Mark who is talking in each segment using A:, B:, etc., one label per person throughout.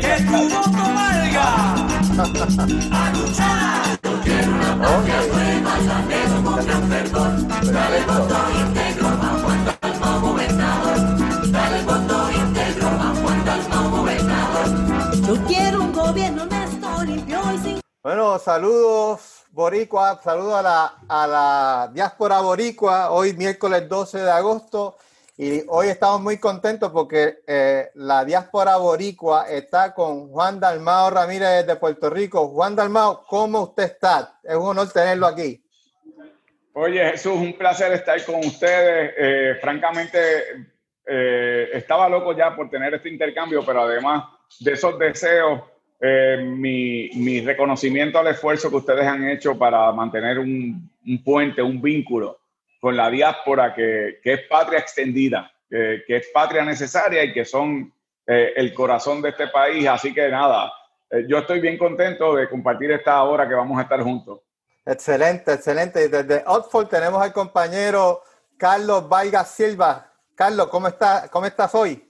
A: que tu voto valga. A luchar. Yo quiero una patria nueva, llamemos con gran fervor. Dale el voto íntegro, Juan Dalmau gobernador. Dale el voto íntegro, Juan Dalmau gobernador.
B: Yo quiero un gobierno honesto, limpio y sin
C: Bueno, saludos boricua, saludos a la, a la diáspora boricua, hoy miércoles 12 de agosto y hoy estamos muy contentos porque eh, la diáspora boricua está con Juan Dalmao Ramírez de Puerto Rico. Juan Dalmao, ¿cómo usted está? Es un honor tenerlo aquí.
D: Oye, Jesús, un placer estar con ustedes. Eh, francamente, eh, estaba loco ya por tener este intercambio, pero además de esos deseos, mi, mi, reconocimiento al esfuerzo que ustedes han hecho para mantener un puente, un vínculo con la diáspora que, que es patria extendida, que, que, es patria necesaria y que son eh, el corazón de este país. Así que nada, eh, yo estoy bien contento de compartir esta hora que vamos a estar juntos.
C: Excelente, excelente. Y desde Oxford tenemos al compañero Carlos Vargas Silva. Carlos, ¿cómo, está, ¿cómo estás hoy?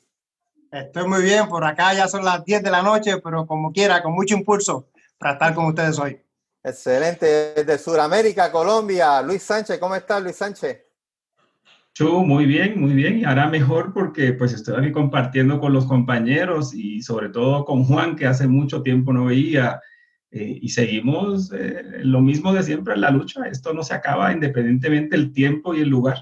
E: Estoy muy bien, por acá ya son las 10 de la noche, pero como quiera, con mucho impulso para estar con ustedes hoy.
C: Excelente. De Sudamérica, Colombia, Luis Sánchez, ¿cómo estás, Luis Sánchez?
F: Yo muy bien, muy bien. Y ahora mejor porque pues estoy aquí compartiendo con los compañeros y sobre todo con Juan, que hace mucho tiempo no veía. Eh, y seguimos eh, lo mismo de siempre en la lucha. Esto no se acaba independientemente del tiempo y el lugar.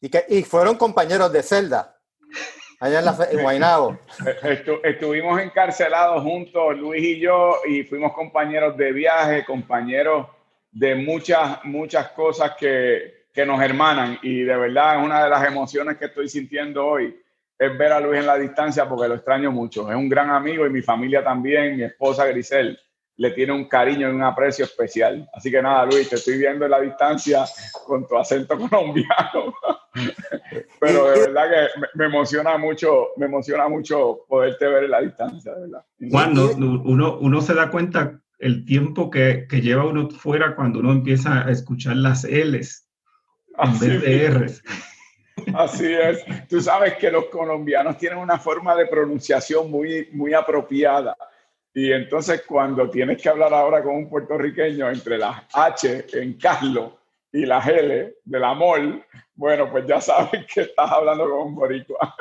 C: Y, que, y fueron compañeros de celda allá en, la, en Guaynabo.
D: Estu, estuvimos encarcelados juntos, Luis y yo, y fuimos compañeros de viaje, compañeros de muchas, muchas cosas que, que nos hermanan. Y de verdad una de las emociones que estoy sintiendo hoy, es ver a Luis en la distancia porque lo extraño mucho. Es un gran amigo y mi familia también, mi esposa Grisel le tiene un cariño y un aprecio especial. Así que nada, Luis, te estoy viendo en la distancia con tu acento colombiano. Pero de verdad que me, me, emociona mucho, me emociona mucho poderte ver en la distancia, de verdad.
F: Cuando uno, uno se da cuenta el tiempo que, que lleva uno fuera cuando uno empieza a escuchar las L's en vez de R's.
D: Así es. Tú sabes que los colombianos tienen una forma de pronunciación muy, muy apropiada. Y entonces cuando tienes que hablar ahora con un puertorriqueño entre las H en Carlos y las L de la MOL, bueno, pues ya sabes que estás hablando con un boricua.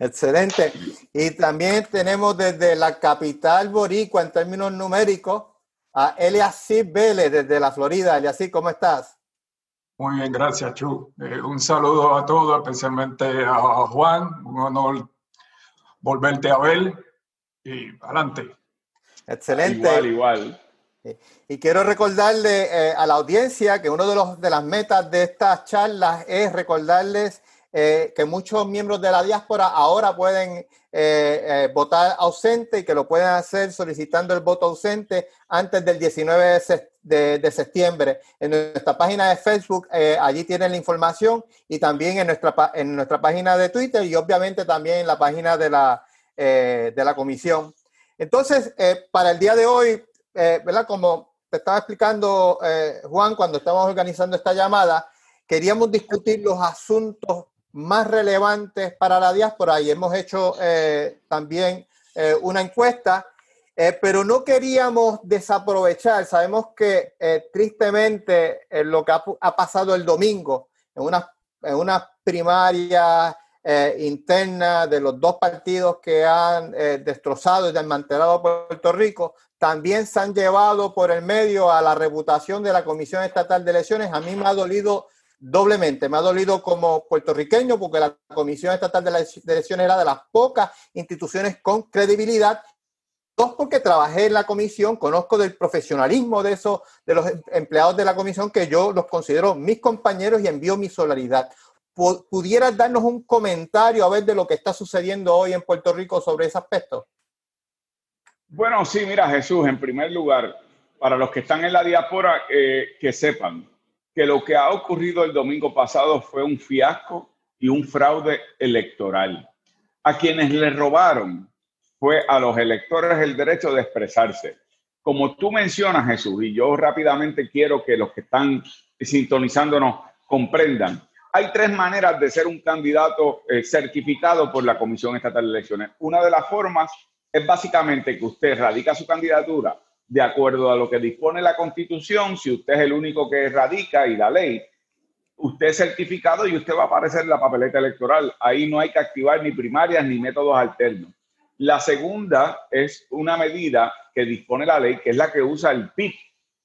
C: Excelente. Y también tenemos desde la capital boricua en términos numéricos a Eliasib Vélez desde la Florida. Eliasib, ¿cómo estás?
G: Muy bien, gracias, Chu. Eh, un saludo a todos, especialmente a Juan. Un honor volverte a ver y adelante.
C: Excelente.
D: Igual, igual.
C: Y quiero recordarle eh, a la audiencia que una de, los, de las metas de estas charlas es recordarles eh, que muchos miembros de la diáspora ahora pueden eh, votar ausente y que lo pueden hacer solicitando el voto ausente antes del 19 de, de, de septiembre. En nuestra página de Facebook, allí tienen la información y también en nuestra, en nuestra página de Twitter y obviamente también en la página de la, de la comisión. Entonces, para el día de hoy, eh, ¿verdad? Como te estaba explicando eh, Juan cuando estábamos organizando esta llamada, queríamos discutir los asuntos más relevantes para la diáspora y hemos hecho eh, también eh, una encuesta, pero no queríamos desaprovechar, sabemos que tristemente lo que ha, ha, pasado el domingo en unas en una primarias internas de los dos partidos que han destrozado y desmantelado Puerto Rico, también se han llevado por el medio a la reputación de la Comisión Estatal de Elecciones. A mí me ha dolido doblemente, me ha dolido como puertorriqueño porque la Comisión Estatal de Elecciones era de las pocas instituciones con credibilidad. Dos, porque trabajé en la comisión, conozco del profesionalismo de esos, de los empleados de la comisión que yo los considero mis compañeros y envío mi solidaridad. ¿Pudieras darnos un comentario a ver de lo que está sucediendo hoy en Puerto Rico sobre ese aspecto?
D: Bueno, sí, mira, Jesús, en primer lugar, para los que están en la diáspora, eh, que sepan que lo que ha ocurrido el domingo pasado fue un fiasco y un fraude electoral. A quienes le robaron fue a los electores el derecho de expresarse. Como tú mencionas, Jesús, y yo rápidamente quiero que los que están sintonizándonos comprendan, hay tres maneras de ser un candidato eh, certificado por la Comisión Estatal de Elecciones. Una de las formas es básicamente que usted radica su candidatura de acuerdo a lo que dispone la Constitución, si usted es el único que radica y la ley, usted es certificado y usted va a aparecer en la papeleta electoral. Ahí no hay que activar ni primarias ni métodos alternos. La segunda es una medida que dispone la ley, que es la que usa el PIB,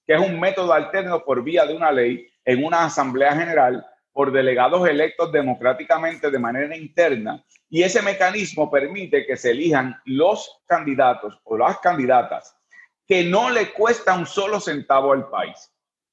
D: que es un método alterno por vía de una ley en una asamblea general por delegados electos democráticamente de manera interna. Y ese mecanismo permite que se elijan los candidatos o las candidatas que no le cuesta un solo centavo al país.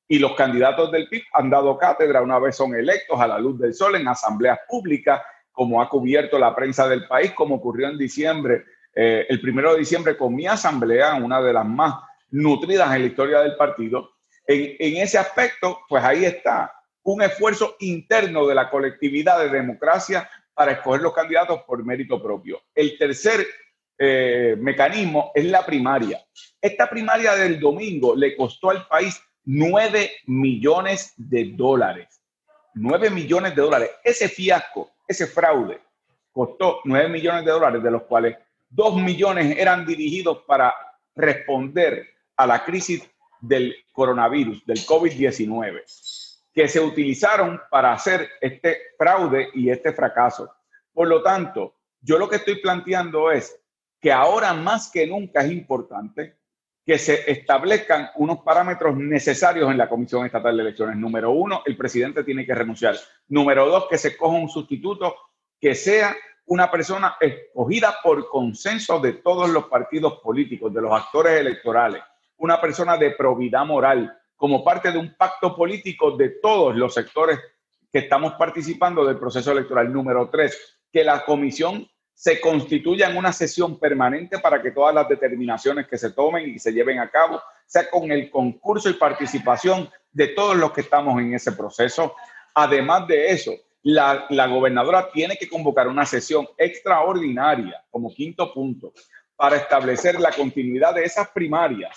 D: Y los candidatos del PIB han dado cátedra una vez son electos a la luz del sol en asambleas públicas como ha cubierto la prensa del país, como ocurrió en diciembre, eh, el primero de diciembre con mi asamblea, una de las más nutridas en la historia del partido. En, en ese aspecto, pues ahí está un esfuerzo interno de la colectividad de democracia para escoger los candidatos por mérito propio. El tercer eh, mecanismo es la primaria. Esta primaria del domingo le costó al país 9 millones de dólares. 9 millones de dólares. Ese fiasco ese fraude costó 9 millones de dólares, de los cuales 2 millones eran dirigidos para responder a la crisis del coronavirus, del COVID-19, que se utilizaron para hacer este fraude y este fracaso. Por lo tanto, yo lo que estoy planteando es que ahora más que nunca es importante que se establezcan unos parámetros necesarios en la Comisión Estatal de Elecciones. Número uno, el presidente tiene que renunciar. Número dos, que se coja un sustituto que sea una persona escogida por consenso de todos los partidos políticos, de los actores electorales, una persona de probidad moral, como parte de un pacto político de todos los sectores que estamos participando del proceso electoral. Número tres, que la comisión se constituya en una sesión permanente para que todas las determinaciones que se tomen y se lleven a cabo sea con el concurso y participación de todos los que estamos en ese proceso. Además de eso, la, la gobernadora tiene que convocar una sesión extraordinaria como quinto punto para establecer la continuidad de esas primarias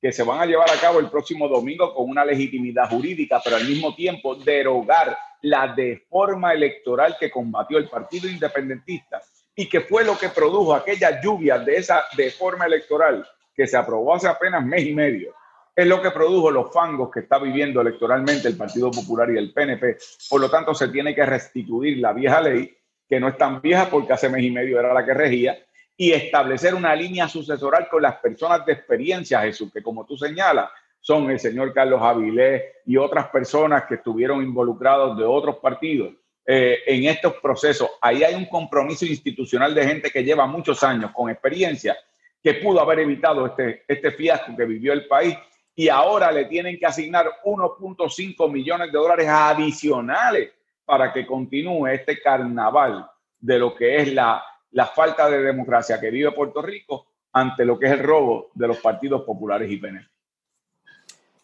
D: que se van a llevar a cabo el próximo domingo con una legitimidad jurídica, pero al mismo tiempo derogar la deforma electoral que combatió el Partido Independentista y que fue lo que produjo aquella lluvia de esa de forma electoral que se aprobó hace apenas mes y medio, es lo que produjo los fangos que está viviendo electoralmente el Partido Popular y el PNP. Por lo tanto, se tiene que restituir la vieja ley, que no es tan vieja porque hace mes y medio era la que regía, y establecer una línea sucesoral con las personas de experiencia, Jesús, que como tú señalas, son el señor Carlos Avilés y otras personas que estuvieron involucrados de otros partidos eh, en estos procesos. Ahí hay un compromiso institucional de gente que lleva muchos años con experiencia que pudo haber evitado este, este fiasco que vivió el país y ahora le tienen que asignar 1.5 millones de dólares adicionales para que continúe este carnaval de lo que es la, la falta de democracia que vive Puerto Rico ante lo que es el robo de los partidos populares y PNP.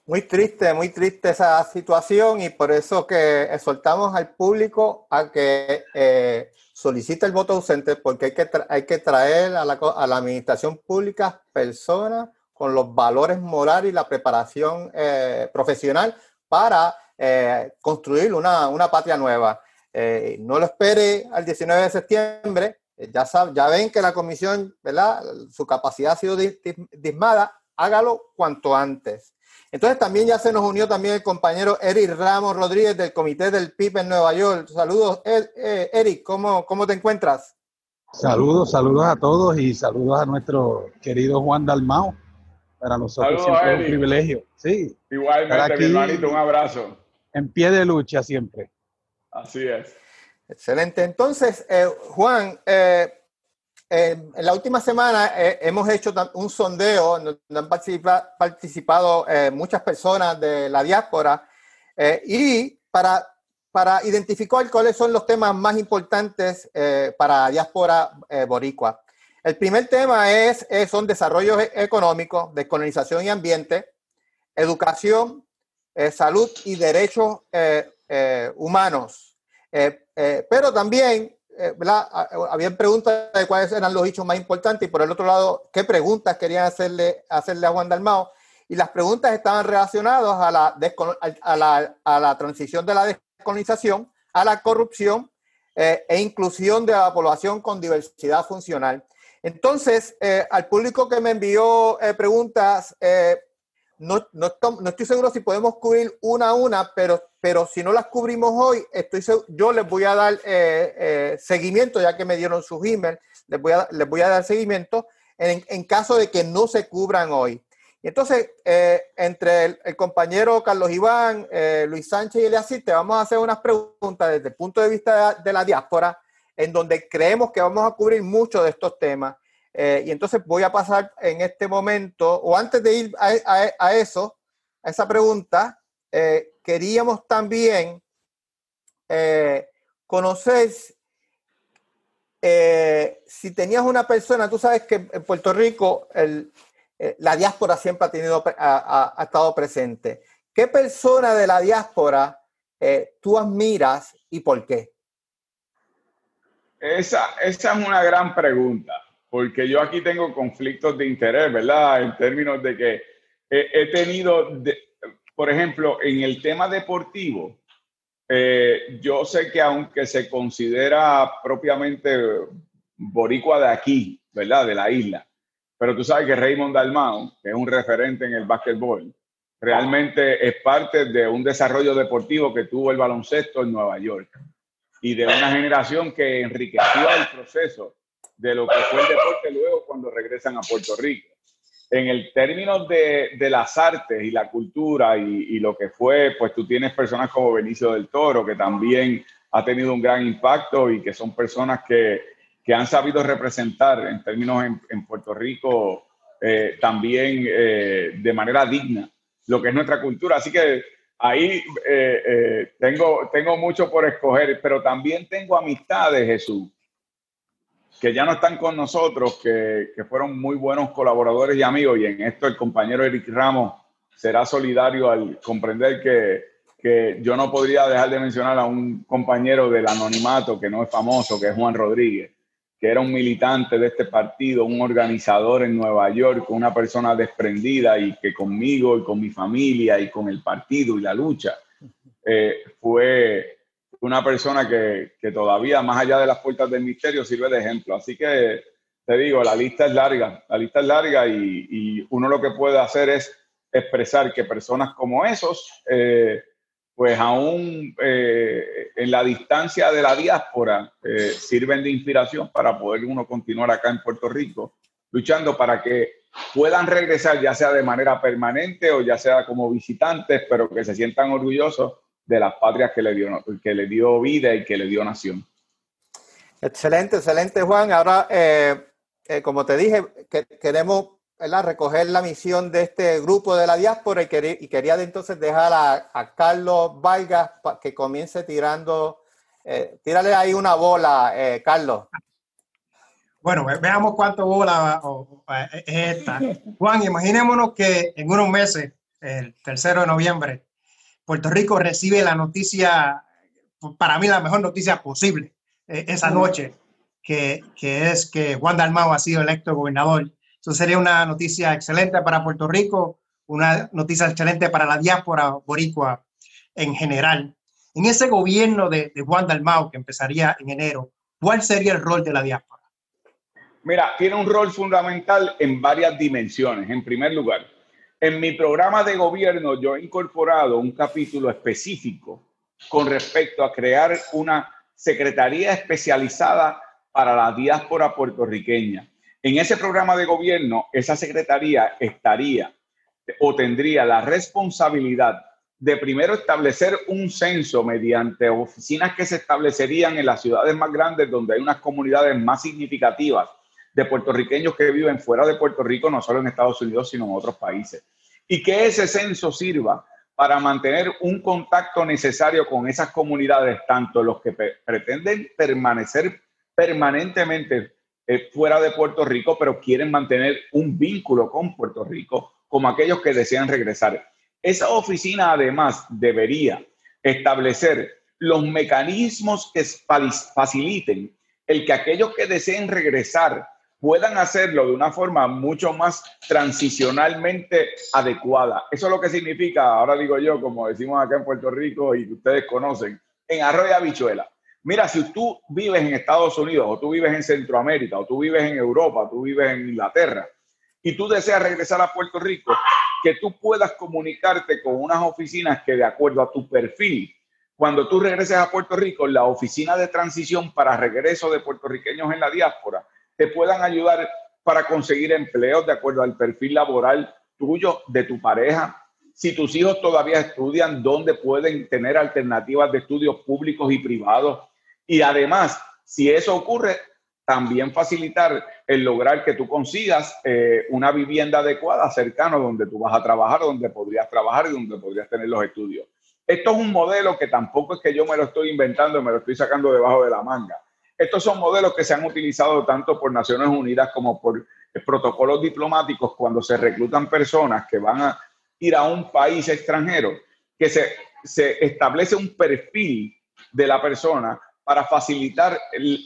C: Muy triste, muy triste esa situación y por eso que exhortamos al público a que eh, solicite el voto ausente porque hay que, hay que traer a la, a la, administración pública personas con los valores morales y la preparación eh, profesional para eh, construir una, una, patria nueva. Eh, no lo espere al 19 de septiembre, ya, sab, ya ven que la comisión, ¿verdad? Su capacidad ha sido dismada, hágalo cuanto antes. Entonces también ya se nos unió también el compañero Eric Ramos Rodríguez del Comité del PIB en Nueva York. Saludos, eh, Eric, ¿cómo, ¿cómo te encuentras?
H: Saludos, saludos a todos y saludos a nuestro querido Juan Dalmao. Para nosotros saludos, siempre es un privilegio. Sí.
D: Igualmente, aquí, mi hermanito, un abrazo.
H: En pie de lucha siempre.
D: Así es.
C: Excelente. Entonces, eh, Juan, eh, eh, en la última semana hemos hecho un sondeo donde han participa participado muchas personas de la diáspora y para, para identificar cuáles son los temas más importantes para la diáspora boricua. El primer tema es, son desarrollo e-, económico, descolonización y ambiente, educación, salud y derechos humanos. Pero también eh, habían preguntas de cuáles eran los hechos más importantes y por el otro lado, qué preguntas querían hacerle, hacerle a Juan Dalmao. Y las preguntas estaban relacionadas a la, a la, a la transición de la descolonización, a la corrupción eh, e inclusión de la población con diversidad funcional. Entonces, eh, al público que me envió eh, preguntas, eh, no, no, estoy seguro si podemos cubrir una a una, pero, pero si no las cubrimos hoy, estoy yo les voy a dar seguimiento, ya que me dieron sus emails, les voy a, les voy a dar seguimiento en, en caso de que no se cubran hoy. Y entonces, entre el, compañero Carlos Iván, Luis Sánchez y Eliasí, te vamos a hacer unas preguntas desde el punto de vista de la diáspora en donde creemos que vamos a cubrir muchos de estos temas. Eh, y entonces voy a pasar en este momento, o antes de ir a, eso, a esa pregunta, eh, queríamos también eh, conocer si tenías una persona, tú sabes que en Puerto Rico la diáspora siempre ha, tenido, ha, estado presente. ¿Qué persona de la diáspora tú admiras y por qué?
D: Esa, esa es una gran pregunta, porque yo aquí tengo conflictos de interés, ¿verdad? En términos de que he, tenido, por ejemplo, en el tema deportivo, eh, yo sé que aunque se considera propiamente boricua de aquí, ¿verdad? De la isla, pero tú sabes que Raymond Dalmau, que es un referente en el básquetbol, realmente es parte de un desarrollo deportivo que tuvo el baloncesto en Nueva York y de una generación que enriqueció el proceso de lo que fue el deporte luego cuando regresan a Puerto Rico. En el término de, de las artes y la cultura y, lo que fue, pues tú tienes personas como Benicio del Toro, que también ha tenido un gran impacto y que son personas que, que han sabido representar en términos en, Puerto Rico eh, también eh, de manera digna lo que es nuestra cultura. Así que ahí eh, tengo, tengo mucho por escoger, pero también tengo amistades, Jesús, que ya no están con nosotros, que, que, fueron muy buenos colaboradores y amigos, y en esto el compañero Eric Ramos será solidario al comprender que, que yo no podría dejar de mencionar a un compañero del anonimato que no es famoso, que es Juan Rodríguez que era un militante de este partido, un organizador en Nueva York, una persona desprendida y que conmigo y con mi familia y con el partido y la lucha eh, fue una persona que, que, todavía más allá de las puertas del misterio sirve de ejemplo. Así que te digo, la lista es larga, la lista es larga y, y uno lo que puede hacer es expresar que personas como esos eh, pues aún eh, en la distancia de la diáspora eh, sirven de inspiración para poder uno continuar acá en Puerto Rico, luchando para que puedan regresar ya sea de manera permanente o ya sea como visitantes, pero que se sientan orgullosos de las patrias que le dio, que le dio vida y que le dio nación.
C: Excelente, excelente Juan. Ahora, eh, como te dije, que queremos recoger la misión de este grupo de la diáspora y, quería, y quería entonces dejar a, Carlos Vargas que comience tirando, eh, tírale ahí una bola, eh, Carlos.
E: Bueno, veamos cuánto bola eh, es esta. Juan, imaginémonos que en unos meses, el tercero de noviembre, Puerto Rico recibe la noticia, para mí la mejor noticia posible, esa noche, que, que es que Juan Dalmau ha sido electo gobernador eso sería una noticia excelente para Puerto Rico, una noticia excelente para la diáspora boricua en general. En ese gobierno de, Juan Dalmau, que empezaría en enero, ¿cuál sería el rol de la diáspora?
D: Mira, tiene un rol fundamental en varias dimensiones. En primer lugar, en mi programa de gobierno yo he incorporado un capítulo específico con respecto a crear una secretaría especializada para la diáspora puertorriqueña. En ese programa de gobierno, esa secretaría estaría o tendría la responsabilidad de primero establecer un censo mediante oficinas que se establecerían en las ciudades más grandes donde hay unas comunidades más significativas de puertorriqueños que viven fuera de Puerto Rico, no solo en Estados Unidos, sino en otros países. Y que ese censo sirva para mantener un contacto necesario con esas comunidades, tanto los que pretenden permanecer permanentemente eh, fuera de Puerto Rico, pero quieren mantener un vínculo con Puerto Rico, como aquellos que desean regresar. Esa oficina además debería establecer los mecanismos que faciliten el que aquellos que deseen regresar puedan hacerlo de una forma mucho más transicionalmente adecuada. Eso es lo que significa, ahora digo yo, como decimos acá en Puerto Rico y ustedes conocen, en arroyo habichuela Mira, si tú vives en Estados Unidos o tú vives en Centroamérica o tú vives en Europa, o tú vives en Inglaterra y tú deseas regresar a Puerto Rico, que tú puedas comunicarte con unas oficinas que de acuerdo a tu perfil, cuando tú regreses a Puerto Rico, la oficina de transición para regreso de puertorriqueños en la diáspora, te puedan ayudar para conseguir empleos de acuerdo al perfil laboral tuyo, de tu pareja. Si tus hijos todavía estudian, ¿dónde pueden tener alternativas de estudios públicos y privados? Y además, si eso ocurre, también facilitar el lograr que tú consigas eh, una vivienda adecuada cercano donde tú vas a trabajar, donde podrías trabajar y donde podrías tener los estudios. Esto es un modelo que tampoco es que yo me lo estoy inventando, me lo estoy sacando debajo de la manga. Estos son modelos que se han utilizado tanto por Naciones Unidas como por protocolos diplomáticos cuando se reclutan personas que van a ir a un país extranjero, que se, se establece un perfil de la persona para facilitar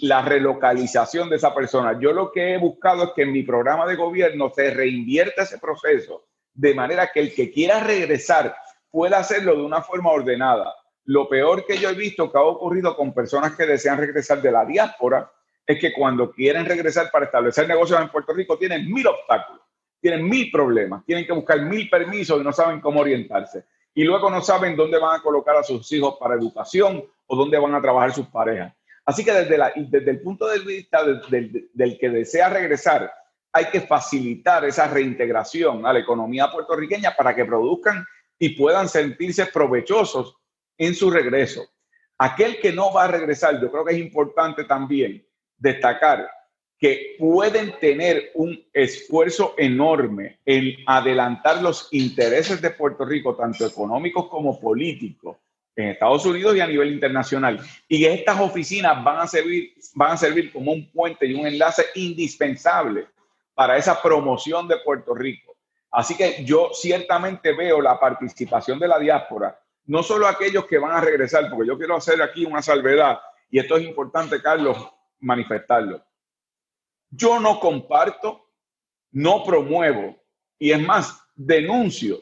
D: la relocalización de esa persona. Yo lo que he buscado es que en mi programa de gobierno se reinvierta ese proceso de manera que el que quiera regresar pueda hacerlo de una forma ordenada. Lo peor que yo he visto que ha ocurrido con personas que desean regresar de la diáspora es que cuando quieren regresar para establecer negocios en Puerto Rico tienen mil obstáculos, tienen mil problemas, tienen que buscar mil permisos y no saben cómo orientarse. Y luego no saben dónde van a colocar a sus hijos para educación o dónde van a trabajar sus parejas. Así que desde, desde el punto de vista del que desea regresar, hay que facilitar esa reintegración a la economía puertorriqueña para que produzcan y puedan sentirse provechosos en su regreso. Aquel que no va a regresar, yo creo que es importante también destacar que pueden tener un esfuerzo enorme en adelantar los intereses de Puerto Rico, tanto económicos como políticos, en Estados Unidos y a nivel internacional. Y estas oficinas van a servir, van a servir como un puente y un enlace indispensable para esa promoción de Puerto Rico. Así que yo ciertamente veo la participación de la diáspora, no solo aquellos que van a regresar, porque yo quiero hacer aquí una salvedad, y esto es importante, Carlos, manifestarlo. Yo no comparto, no promuevo, y es más, denuncio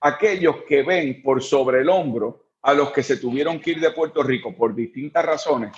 D: aquellos que ven por sobre el hombro a los que se tuvieron que ir de Puerto Rico por distintas razones,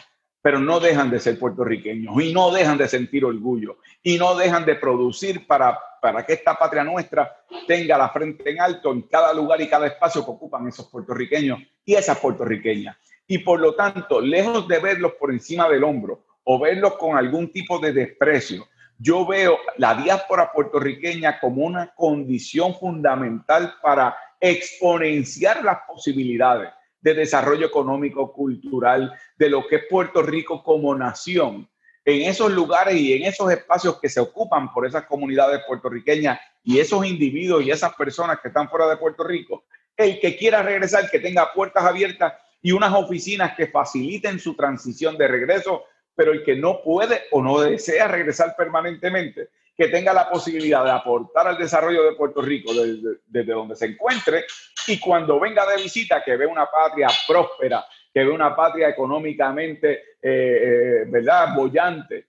D: pero no dejan de ser puertorriqueños y no dejan de sentir orgullo y no dejan de producir para, para que esta patria nuestra tenga la frente en alto en cada lugar y cada espacio que ocupan esos puertorriqueños y esas puertorriqueñas. Y por lo tanto, lejos de verlos por encima del hombro o verlos con algún tipo de desprecio, yo veo la diáspora puertorriqueña como una condición fundamental para exponenciar las posibilidades de desarrollo económico, cultural, de lo que es Puerto Rico como nación, en esos lugares y en esos espacios que se ocupan por esas comunidades puertorriqueñas y esos individuos y esas personas que están fuera de Puerto Rico, el que quiera regresar, que tenga puertas abiertas y unas oficinas que faciliten su transición de regreso, pero el que no puede o no desea regresar permanentemente, que tenga la posibilidad de aportar al desarrollo de Puerto Rico desde, donde se encuentre y cuando venga de visita que ve una patria próspera, que ve una patria económicamente, eh, eh, ¿verdad?, bollante.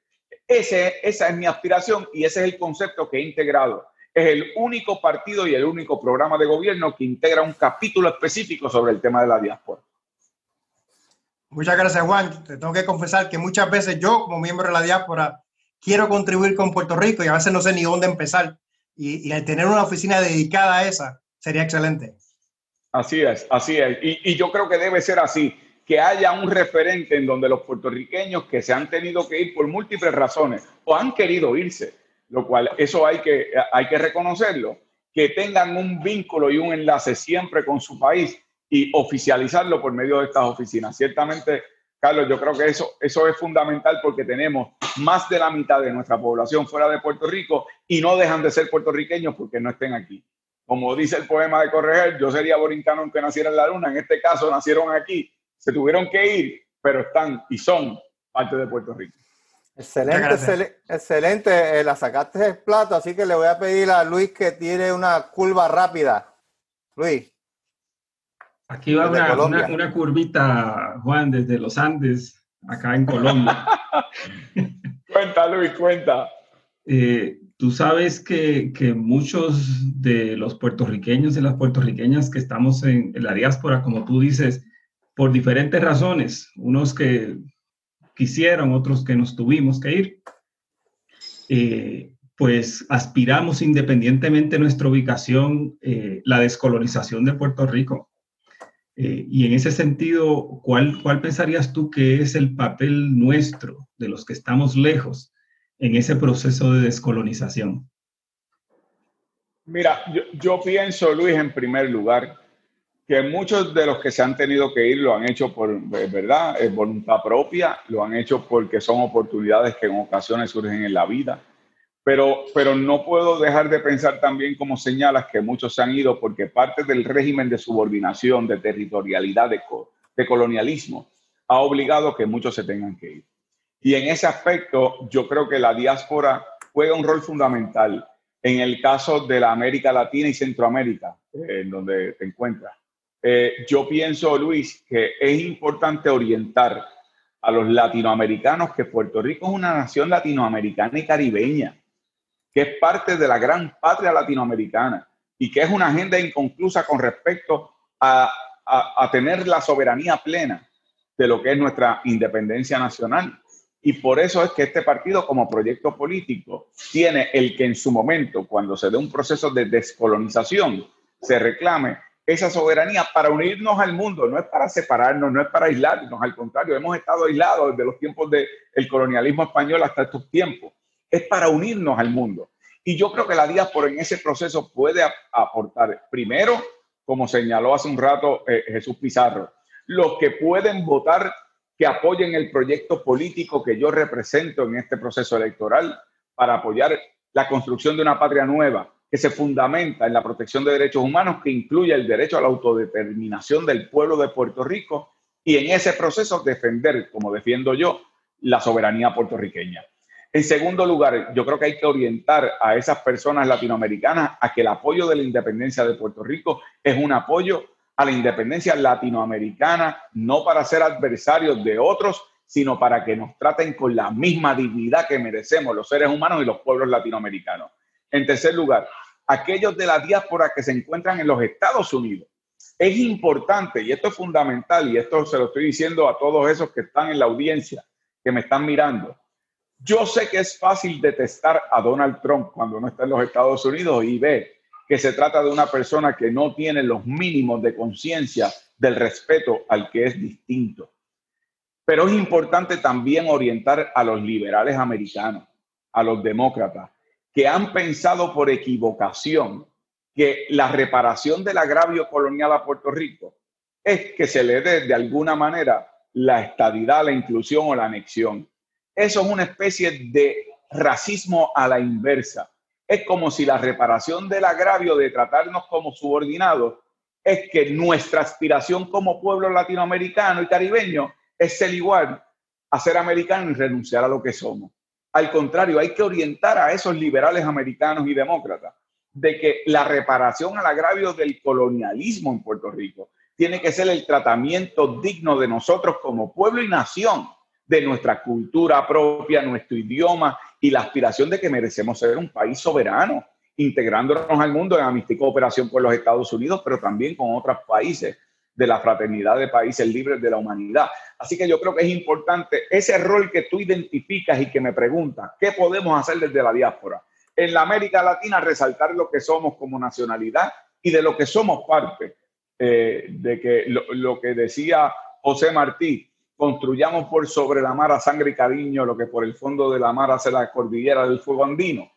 D: Esa es mi aspiración y ese es el concepto que he integrado. Es el único partido y el único programa de gobierno que integra un capítulo específico sobre el tema de la diáspora.
E: Muchas gracias, Juan. Te tengo que confesar que muchas veces yo, como miembro de la diáspora, quiero contribuir con Puerto Rico y a veces no sé ni dónde empezar. Y, al tener una oficina dedicada a esa, sería excelente.
D: Así es, así es. Y, y, yo creo que debe ser así, que haya un referente en donde los puertorriqueños que se han tenido que ir por múltiples razones o han querido irse, lo cual eso hay que, hay que reconocerlo, que tengan un vínculo y un enlace siempre con su país y oficializarlo por medio de estas oficinas. Ciertamente Carlos, yo creo que eso, eso es fundamental porque tenemos más de la mitad de nuestra población fuera de Puerto Rico y no dejan de ser puertorriqueños porque no estén aquí. Como dice el poema de Correger, yo sería borincano aunque naciera en la luna, en este caso nacieron aquí, se tuvieron que ir, pero están y son parte de Puerto Rico.
C: Excelente, excelente, eh, la sacaste del plato, así que le voy a pedir a Luis que tire una curva rápida. Luis.
F: Aquí va una, una, curvita, Juan, desde los Andes, acá en Colombia.
D: cuenta, Luis, cuenta.
F: Eh, tú sabes que, que, muchos de los puertorriqueños y las puertorriqueñas que estamos en, la diáspora, como tú dices, por diferentes razones, unos que quisieron, otros que nos tuvimos que ir, eh, pues aspiramos independientemente de nuestra ubicación eh, la descolonización de Puerto Rico. Eh, y en ese sentido, ¿cuál, ¿cuál pensarías tú que es el papel nuestro, de los que estamos lejos, en ese proceso de descolonización?
D: Mira, yo, yo pienso, Luis, en primer lugar, que muchos de los que se han tenido que ir lo han hecho por, eh, ¿verdad?, es voluntad propia, lo han hecho porque son oportunidades que en ocasiones surgen en la vida. Pero, pero no puedo dejar de pensar también, como señalas, que muchos se han ido porque parte del régimen de subordinación, de territorialidad, de, de colonialismo, ha obligado que muchos se tengan que ir. Y en ese aspecto, yo creo que la diáspora juega un rol fundamental en el caso de la América Latina y Centroamérica, eh, en donde te encuentras. Eh, yo pienso, Luis, que es importante orientar a los latinoamericanos que Puerto Rico es una nación latinoamericana y caribeña, que es parte de la gran patria latinoamericana y que es una agenda inconclusa con respecto a, a tener la soberanía plena de lo que es nuestra independencia nacional. Y por eso es que este partido como proyecto político tiene el que en su momento, cuando se dé un proceso de descolonización, se reclame esa soberanía para unirnos al mundo, no es para separarnos, no es para aislarnos, al contrario, hemos estado aislados desde los tiempos del colonialismo español hasta estos tiempos, es para unirnos al mundo. Y yo creo que la diáspora en ese proceso puede aportar, primero, como señaló hace un rato eh, Jesús Pizarro, los que pueden votar que apoyen el proyecto político que yo represento en este proceso electoral para apoyar la construcción de una patria nueva, que se fundamenta en la protección de derechos humanos, que incluye el derecho a la autodeterminación del pueblo de Puerto Rico y en ese proceso defender, como defiendo yo, la soberanía puertorriqueña. En segundo lugar, yo creo que hay que orientar a esas personas latinoamericanas a que el apoyo de la independencia de Puerto Rico es un apoyo a la independencia latinoamericana, no para ser adversarios de otros, sino para que nos traten con la misma dignidad que merecemos los seres humanos y los pueblos latinoamericanos. En tercer lugar, aquellos de la diáspora que se encuentran en los Estados Unidos. Es importante, y esto es fundamental, y esto se lo estoy diciendo a todos esos que están en la audiencia, que me están mirando. Yo sé que es fácil detestar a Donald Trump cuando no está en los Estados Unidos y ve que se trata de una persona que no tiene los mínimos de conciencia del respeto al que es distinto. Pero es importante también orientar a los liberales americanos, a los demócratas, que han pensado por equivocación que la reparación del agravio colonial a Puerto Rico es que se le dé de alguna manera la estadidad, la inclusión o la anexión. Eso es una especie de racismo a la inversa. Es como si la reparación del agravio de tratarnos como subordinados es que nuestra aspiración como pueblo latinoamericano y caribeño es ser igual a ser americano y renunciar a lo que somos. Al contrario, hay que orientar a esos liberales americanos y demócratas de que la reparación al agravio del colonialismo en Puerto Rico tiene que ser el tratamiento digno de nosotros como pueblo y nación, de nuestra cultura propia, nuestro idioma y la aspiración de que merecemos ser un país soberano, integrándonos al mundo en amistad y cooperación con los Estados Unidos, pero también con otros países de la fraternidad de países libres de la humanidad. Así que yo creo que es importante ese rol que tú identificas y que me preguntas, ¿qué podemos hacer desde la diáspora? En la América Latina resaltar lo que somos como nacionalidad y de lo que somos parte, eh, de que lo, que decía José Martí, construyamos por sobre la mar a sangre y cariño lo que por el fondo de la mar hace la cordillera del fuego andino.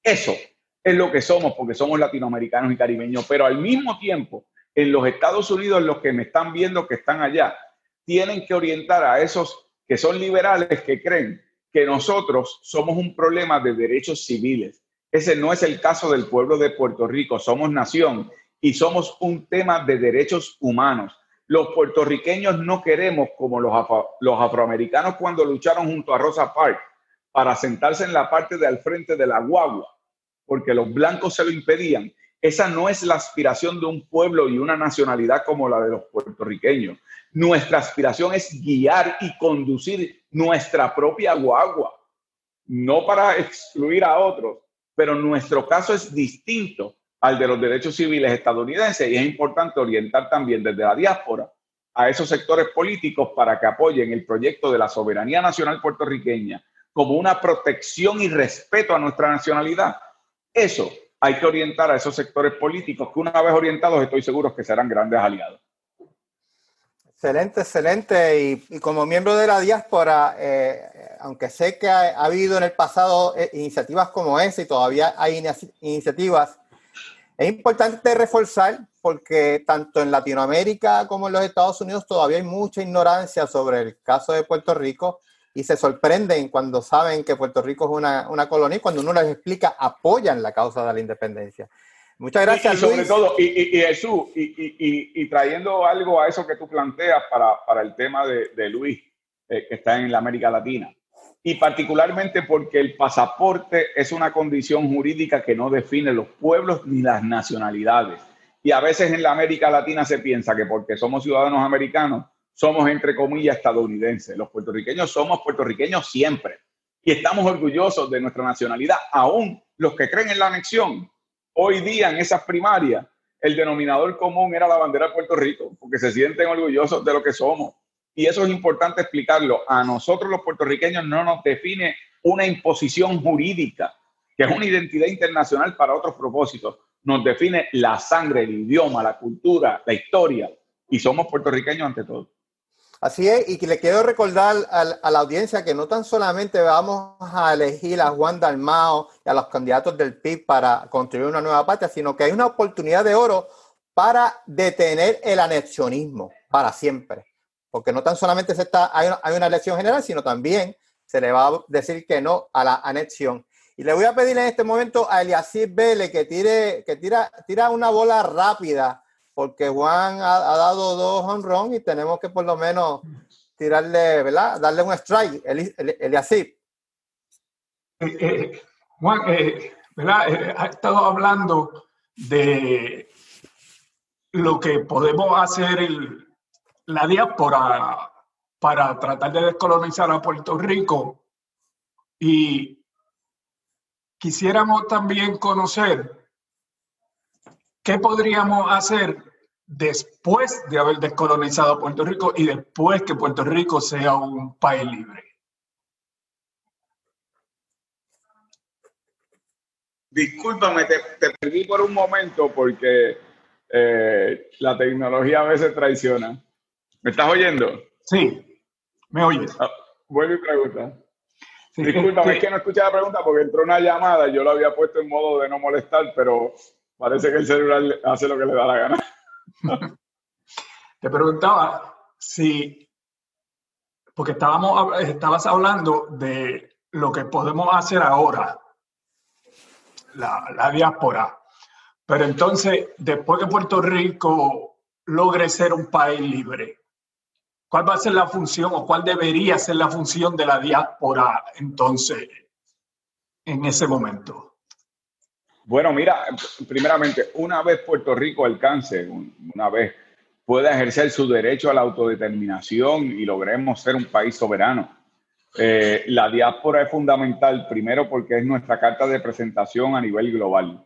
D: Eso es lo que somos porque somos latinoamericanos y caribeños, pero al mismo tiempo en los Estados Unidos, los que me están viendo que están allá, tienen que orientar a esos que son liberales que creen que nosotros somos un problema de derechos civiles. Ese no es el caso del pueblo de Puerto Rico. Somos nación y somos un tema de derechos humanos. Los puertorriqueños no queremos como los, afroamericanos cuando lucharon junto a Rosa Parks para sentarse en la parte de al frente de la guagua, porque los blancos se lo impedían. Esa no es la aspiración de un pueblo y una nacionalidad como la de los puertorriqueños. Nuestra aspiración es guiar y conducir nuestra propia guagua, no para excluir a otros, pero nuestro caso es distinto al de los derechos civiles estadounidenses y es importante orientar también desde la diáspora a esos sectores políticos para que apoyen el proyecto de la soberanía nacional puertorriqueña como una protección y respeto a nuestra nacionalidad, eso hay que orientar a esos sectores políticos que una vez orientados estoy seguro que serán grandes aliados.
C: Excelente, excelente. Y, como miembro de la diáspora, eh, aunque sé que ha, habido en el pasado eh, iniciativas como esa y todavía hay iniciativas, es importante reforzar porque tanto en Latinoamérica como en los Estados Unidos todavía hay mucha ignorancia sobre el caso de Puerto Rico y se sorprenden cuando saben que Puerto Rico es una, una colonia y cuando uno les explica apoyan la causa de la independencia. Muchas gracias.
D: Y, sobre todo, y, y, Jesús, y, trayendo algo a eso que tú planteas para, para el tema de, de Luis, eh, que está en la América Latina. Y particularmente porque el pasaporte es una condición jurídica que no define los pueblos ni las nacionalidades. Y a veces en la América Latina se piensa que porque somos ciudadanos americanos, somos entre comillas estadounidenses. Los puertorriqueños somos puertorriqueños siempre. Y estamos orgullosos de nuestra nacionalidad, aún los que creen en la anexión Hoy día en esas primarias, el denominador común era la bandera de Puerto Rico, porque se sienten orgullosos de lo que somos. Y eso es importante explicarlo. A nosotros los puertorriqueños no nos define una imposición jurídica, que es una identidad internacional para otros propósitos. Nos define la sangre, el idioma, la cultura, la historia. Y somos puertorriqueños ante todo.
C: Así es, y le quiero recordar a, la audiencia que no tan solamente vamos a elegir a Juan Dalmao y a los candidatos del PIB para construir una nueva patria, sino que hay una oportunidad de oro para detener el anexionismo para siempre. Porque no tan solamente se está, hay, una, elección general, sino también se le va a decir que no a la anexión. Y le voy a pedir en este momento a Eliasir Vélez que tire, que tira, tira una bola rápida porque Juan ha, dado dos home y tenemos que por lo menos tirarle, ¿verdad? Darle un strike, el, el,
G: eh, eh, Juan, eh, ¿verdad? ha estado hablando de lo que podemos hacer el, la diáspora para tratar de descolonizar a Puerto Rico y quisiéramos también conocer qué podríamos hacer después de haber descolonizado Puerto Rico y después que Puerto Rico sea un país libre.
D: Discúlpame, te, perdí por un momento porque eh, la tecnología a veces traiciona. ¿Me estás oyendo?
G: Sí, me oyes.
D: Ah, vuelve y pregunta. Discúlpame, es que no escuché la pregunta porque entró una llamada, yo lo había puesto en modo de no molestar, pero parece que el celular hace lo que le da la gana.
G: Te preguntaba si, porque estábamos, estabas hablando de lo que podemos hacer ahora, la, la diáspora, pero entonces, después que Puerto Rico logre ser un país libre, ¿cuál va a ser la función o cuál debería ser la función de la diáspora entonces en ese momento?
D: Bueno, mira, primeramente, una vez Puerto Rico alcance, una vez pueda ejercer su derecho a la autodeterminación y logremos ser un país soberano, eh, la diáspora es fundamental, primero porque es nuestra carta de presentación a nivel global,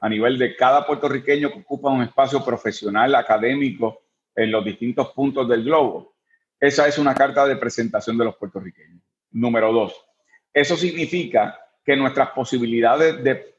D: a nivel de cada puertorriqueño que ocupa un espacio profesional, académico en los distintos puntos del globo. Esa es una carta de presentación de los puertorriqueños. Número dos, eso significa que nuestras posibilidades de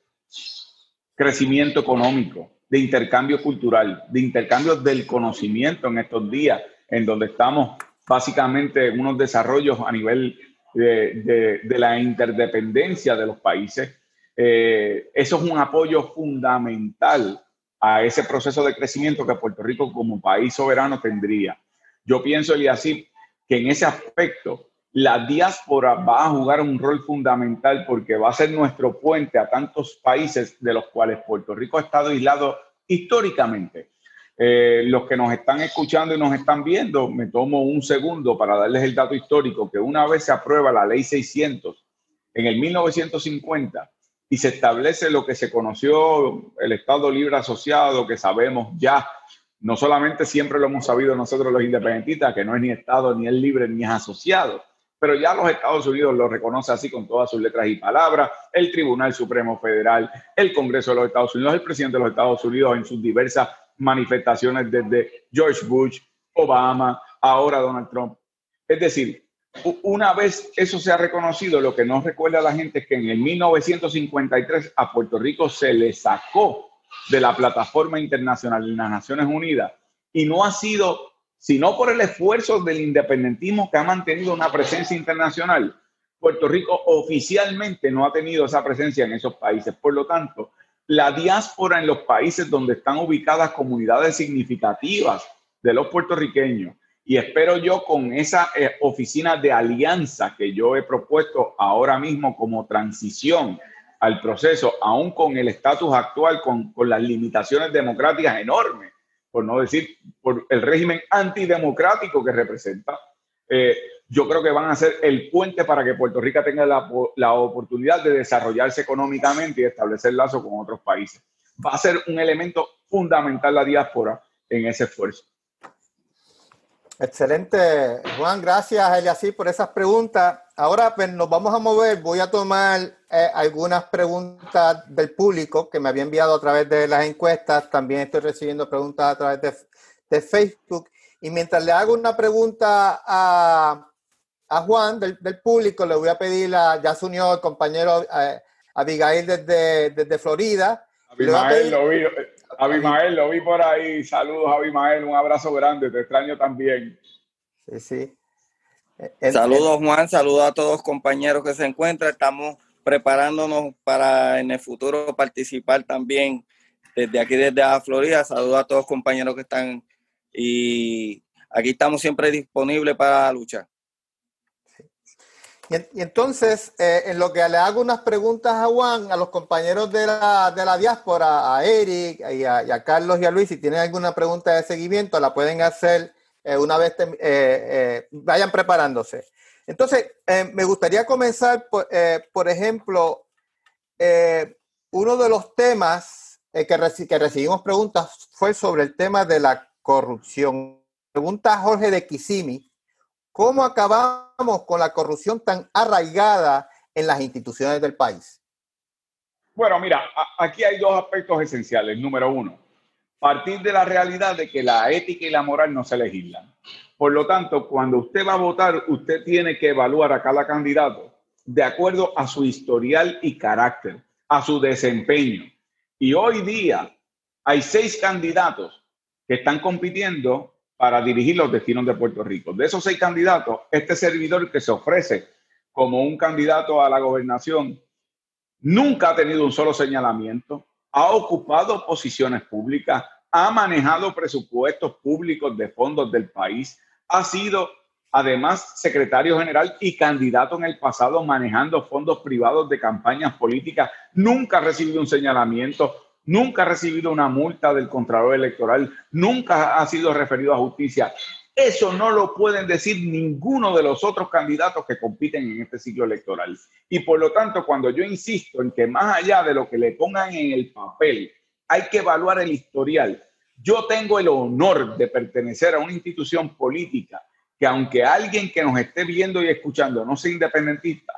D: crecimiento económico, de intercambio cultural, de intercambio del conocimiento en estos días, en donde estamos básicamente en unos desarrollos a nivel de, la interdependencia de los países. Eh, eso es un apoyo fundamental a ese proceso de crecimiento que Puerto Rico como país soberano tendría. Yo pienso, así que en ese aspecto la diáspora va a jugar un rol fundamental porque va a ser nuestro puente a tantos países de los cuales Puerto Rico ha estado aislado históricamente. Eh, los que nos están escuchando y nos están viendo, me tomo un segundo para darles el dato histórico, que una vez se aprueba la ley 600 en el 1950 y se establece lo que se conoció el Estado Libre Asociado, que sabemos ya, no solamente siempre lo hemos sabido nosotros los independentistas, que no es ni Estado, ni es libre, ni es asociado, pero ya los Estados Unidos lo reconoce así con todas sus letras y palabras, el Tribunal Supremo Federal, el Congreso de los Estados Unidos, el presidente de los Estados Unidos en sus diversas manifestaciones desde George Bush, Obama, ahora Donald Trump. Es decir, una vez eso se ha reconocido, lo que nos recuerda a la gente es que en el 1953 a Puerto Rico se le sacó de la plataforma internacional de las Naciones Unidas y no ha sido, sino por el esfuerzo del independentismo que ha mantenido una presencia internacional. Puerto Rico oficialmente no ha tenido esa presencia en esos países. Por lo tanto, la diáspora en los países donde están ubicadas comunidades significativas de los puertorriqueños, y espero yo con esa eh, oficina de alianza que yo he propuesto ahora mismo como transición al proceso, aún con el estatus actual, con, con, las limitaciones democráticas enormes, por no decir por el régimen antidemocrático que representa, eh, yo creo que van a ser el puente para que Puerto Rico tenga la, la oportunidad de desarrollarse económicamente y establecer lazos con otros países. Va a ser un elemento fundamental la diáspora en ese esfuerzo.
C: Excelente, Juan. Gracias, Eliasí, por esas preguntas. Ahora pues, nos vamos a mover. Voy a tomar eh, algunas preguntas del público que me había enviado a través de las encuestas. También estoy recibiendo preguntas a través de, de Facebook. Y mientras le hago una pregunta a, a Juan del, del, público, le voy a pedir a, ya se unió el compañero eh, Abigail desde, desde Florida.
D: Abimael, lo vi, Abimael, lo vi por ahí. Saludos, Abimael. Un abrazo grande. Te extraño también.
C: Sí, sí.
I: saludos, Juan. Saludos a todos los compañeros que se encuentran. Estamos preparándonos para en el futuro participar también desde aquí, desde Florida. Saludos a todos los compañeros que están y aquí estamos siempre disponibles para luchar.
C: Y, entonces, eh, en lo que le hago unas preguntas a Juan, a los compañeros de la, de la diáspora, a Eric y a, Carlos y a Luis, si tienen alguna pregunta de seguimiento, la pueden hacer eh, una vez eh, vayan preparándose. Entonces, me gustaría comenzar, por, por ejemplo, uno de los temas que, que recibimos preguntas fue sobre el tema de la corrupción. Pregunta Jorge de Kisimi, ¿cómo acabamos con la corrupción tan arraigada en las instituciones del país?
D: Bueno, mira, aquí hay dos aspectos esenciales. Número uno, partir de la realidad de que la ética y la moral no se legislan. Por lo tanto, cuando usted va a votar, usted tiene que evaluar a cada candidato de acuerdo a su historial y carácter, a su desempeño. Y hoy día hay seis candidatos que están compitiendo para dirigir los destinos de Puerto Rico. De esos seis candidatos, este servidor que se ofrece como un candidato a la gobernación nunca ha tenido un solo señalamiento, ha ocupado posiciones públicas, ha manejado presupuestos públicos de fondos del país, ha sido además secretario general y candidato en el pasado manejando fondos privados de campañas políticas, nunca ha recibido un señalamiento, nunca ha recibido una multa del Contralor Electoral, nunca ha sido referido a justicia. Eso no lo pueden decir ninguno de los otros candidatos que compiten en este ciclo electoral. Y por lo tanto, cuando yo insisto en que más allá de lo que le pongan en el papel, hay que evaluar el historial. Yo tengo el honor de pertenecer a una institución política que aunque alguien que nos esté viendo y escuchando no sea independentista,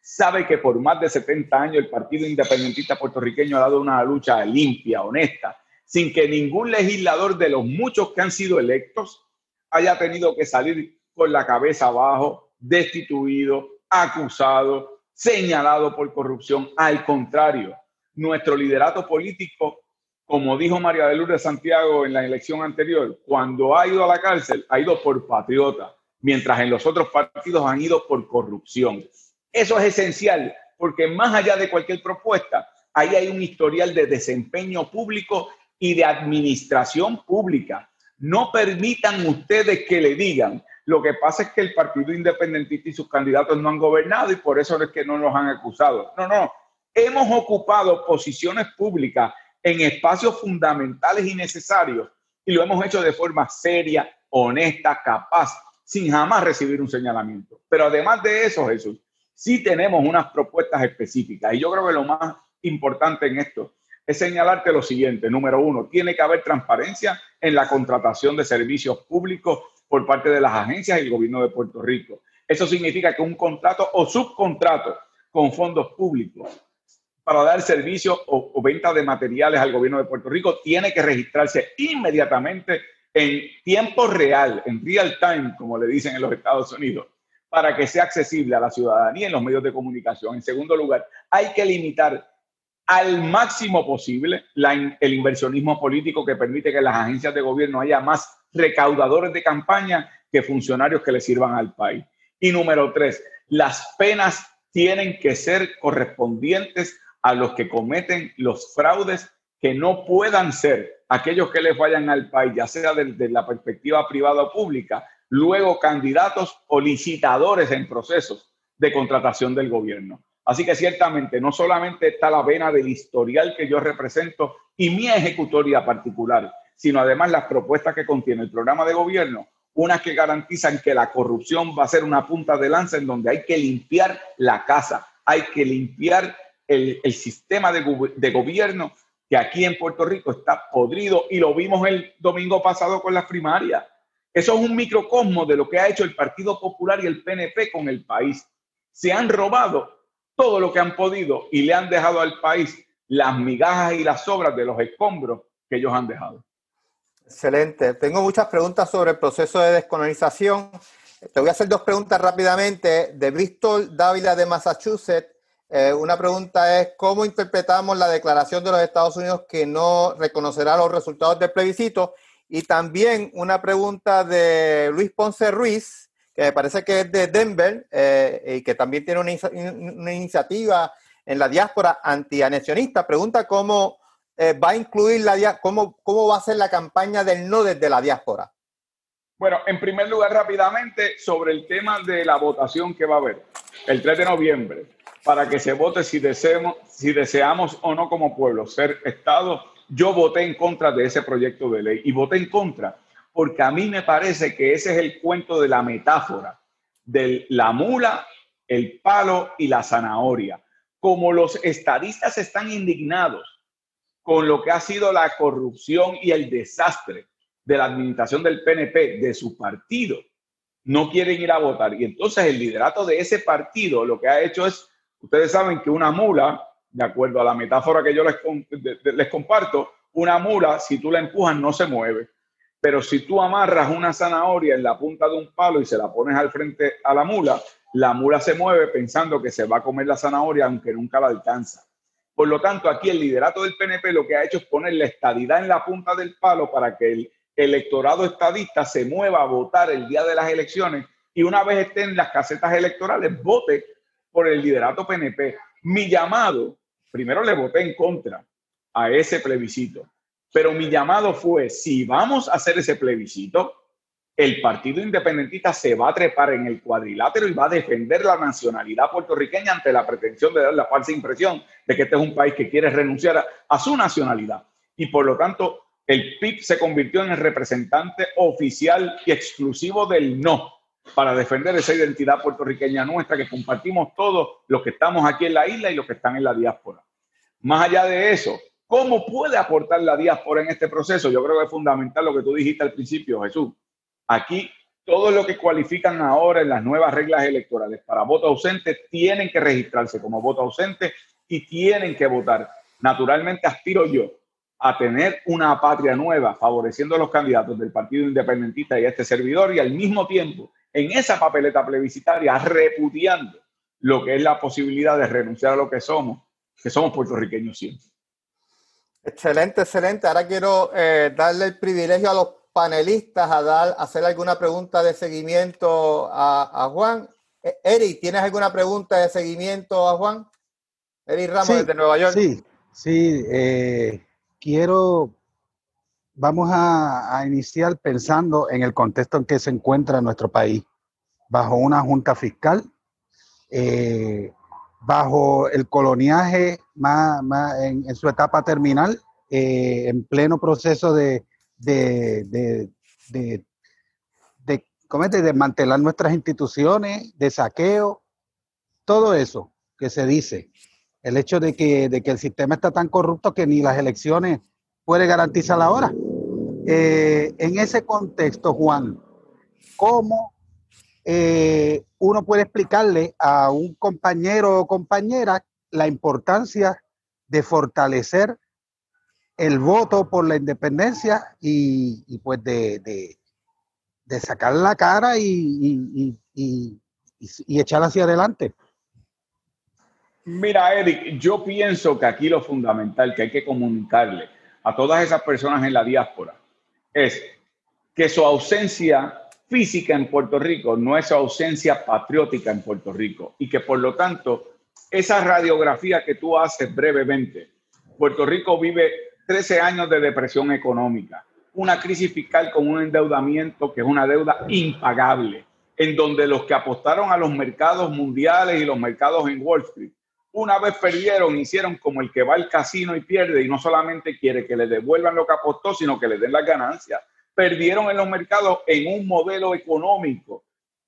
D: sabe que por más de 70 años el Partido Independentista Puertorriqueño ha dado una lucha limpia, honesta, sin que ningún legislador de los muchos que han sido electos haya tenido que salir con la cabeza abajo, destituido, acusado, señalado por corrupción. Al contrario, nuestro liderato político, como dijo María de Lourdes Santiago en la elección anterior, cuando ha ido a la cárcel, ha ido por patriota, mientras en los otros partidos han ido por corrupción. Eso es esencial, porque más allá de cualquier propuesta, ahí hay un historial de desempeño público y de administración pública. No permitan ustedes que le digan, lo que pasa es que el Partido Independentista y sus candidatos no han gobernado y por eso es que no los han acusado. No, no, hemos ocupado posiciones públicas en espacios fundamentales y necesarios y lo hemos hecho de forma seria, honesta, capaz, sin jamás recibir un señalamiento. Pero además de eso, Jesús, sí tenemos unas propuestas específicas. Y yo creo que lo más importante en esto es señalarte lo siguiente. Número uno, tiene que haber transparencia en la contratación de servicios públicos por parte de las agencias y el gobierno de Puerto Rico. Eso significa que un contrato o subcontrato con fondos públicos para dar servicio o, o venta de materiales al gobierno de Puerto Rico tiene que registrarse inmediatamente en tiempo real, en real time, como le dicen en los Estados Unidos, para que sea accesible a la ciudadanía en los medios de comunicación. En segundo lugar, hay que limitar al máximo posible el inversionismo político que permite que las agencias de gobierno haya más recaudadores de campaña que funcionarios que le sirvan al país. Y número tres, las penas tienen que ser correspondientes a los que cometen los fraudes que no puedan ser aquellos que les vayan al país, ya sea desde la perspectiva privada o pública, luego candidatos o licitadores en procesos de contratación del gobierno. Así que ciertamente no solamente está la vena del historial que yo represento y mi ejecutoria particular, sino además las propuestas que contiene el programa de gobierno, unas que garantizan que la corrupción va a ser una punta de lanza en donde hay que limpiar la casa, hay que limpiar el, sistema de, gobierno que aquí en Puerto Rico está podrido y lo vimos el domingo pasado con las primarias. Eso es un microcosmo de lo que ha hecho el Partido Popular y el PNP con el país. Se han robado todo lo que han podido y le han dejado al país las migajas y las sobras de los escombros que ellos han dejado.
C: Excelente. Tengo muchas preguntas sobre el proceso de descolonización. Te voy a hacer dos preguntas rápidamente. De Bristol Dávila de Massachusetts, eh, una pregunta es, ¿cómo interpretamos la declaración de los Estados Unidos que no reconocerá los resultados del plebiscito? Y también una pregunta de Luis Ponce Ruiz, que me parece que es de Denver eh, y que también tiene una, iniciativa en la diáspora antianexionista. Pregunta cómo eh, va a incluir la cómo, cómo va a ser la campaña del no desde la diáspora.
D: Bueno, en primer lugar, rápidamente, sobre el tema de la votación que va a haber el 3 de noviembre, para que se vote si, deseamos, si deseamos o no como pueblo ser Estado. Yo voté en contra de ese proyecto de ley y voté en contra porque a mí me parece que ese es el cuento de la metáfora de la mula, el palo y la zanahoria. Como los estadistas están indignados con lo que ha sido la corrupción y el desastre de la administración del PNP, de su partido, no quieren ir a votar. Y entonces el liderato de ese partido lo que ha hecho es, ustedes saben que una mula, de acuerdo a la metáfora que yo les, les comparto, una mula, si tú la empujas, no se mueve. Pero si tú amarras una zanahoria en la punta de un palo y se la pones al frente a la mula, la mula se mueve pensando que se va a comer la zanahoria aunque nunca la alcanza. Por lo tanto, aquí el liderato del PNP lo que ha hecho es poner la estadidad en la punta del palo para que el electorado estadista se mueva a votar el día de las elecciones y una vez esté en las casetas electorales, vote por el liderato PNP. Mi llamado, primero le voté en contra a ese plebiscito. Pero mi llamado fue, si vamos a hacer ese plebiscito, el Partido Independentista se va a trepar en el cuadrilátero y va a defender la nacionalidad puertorriqueña ante la pretensión de dar la falsa impresión de que este es un país que quiere renunciar a, su nacionalidad. Y por lo tanto, el PIB se convirtió en el representante oficial y exclusivo del no para defender esa identidad puertorriqueña nuestra que compartimos todos los que estamos aquí en la isla y los que están en la diáspora. Más allá de eso, ¿Cómo puede aportar la diáspora en este proceso? Yo creo que es fundamental lo que tú dijiste al principio, Jesús. Aquí, todo lo que cualifican ahora en las nuevas reglas electorales para voto ausente tienen que registrarse como voto ausente y tienen que votar. Naturalmente, aspiro yo a tener una patria nueva, favoreciendo a los candidatos del Partido Independentista y a este servidor, y al mismo tiempo, en esa papeleta plebiscitaria, repudiando lo que es la posibilidad de renunciar a lo que somos, que somos puertorriqueños siempre.
C: Excelente, excelente. Ahora quiero eh, darle el privilegio a los panelistas a dar, hacer alguna pregunta de seguimiento a, Juan. Eh, Eri, ¿tienes alguna pregunta de seguimiento a Juan? Eri Ramos desde Nueva York.
H: Sí, sí. Eh, quiero, vamos a, iniciar pensando en el contexto en que se encuentra nuestro país, bajo una junta fiscal, bajo el coloniaje más, en, su etapa terminal, eh, en pleno proceso de, de, de, de, de desmantelar nuestras instituciones, de saqueo, todo eso que se dice. El hecho de que, de que el sistema está tan corrupto que ni las elecciones puede garantizar ahora. Eh, en ese contexto, Juan, ¿cómo eh, uno puede explicarle a un compañero o compañera la importancia de fortalecer el voto por la independencia y, pues de, de, sacar la cara y, y, y echar hacia adelante.
D: Mira, Eric, yo pienso que aquí lo fundamental que hay que comunicarle a todas esas personas en la diáspora es que su ausencia física en Puerto Rico no es su ausencia patriótica en Puerto Rico y que por lo tanto esa radiografía que tú haces brevemente, Puerto Rico vive 13 años de depresión económica, una crisis fiscal con un endeudamiento que es una deuda impagable, en donde los que apostaron a los mercados mundiales y los mercados en Wall Street una vez perdieron, hicieron como el que va al casino y pierde y no solamente quiere que le devuelvan lo que apostó, sino que le den las ganancias. Perdieron en los mercados en un modelo económico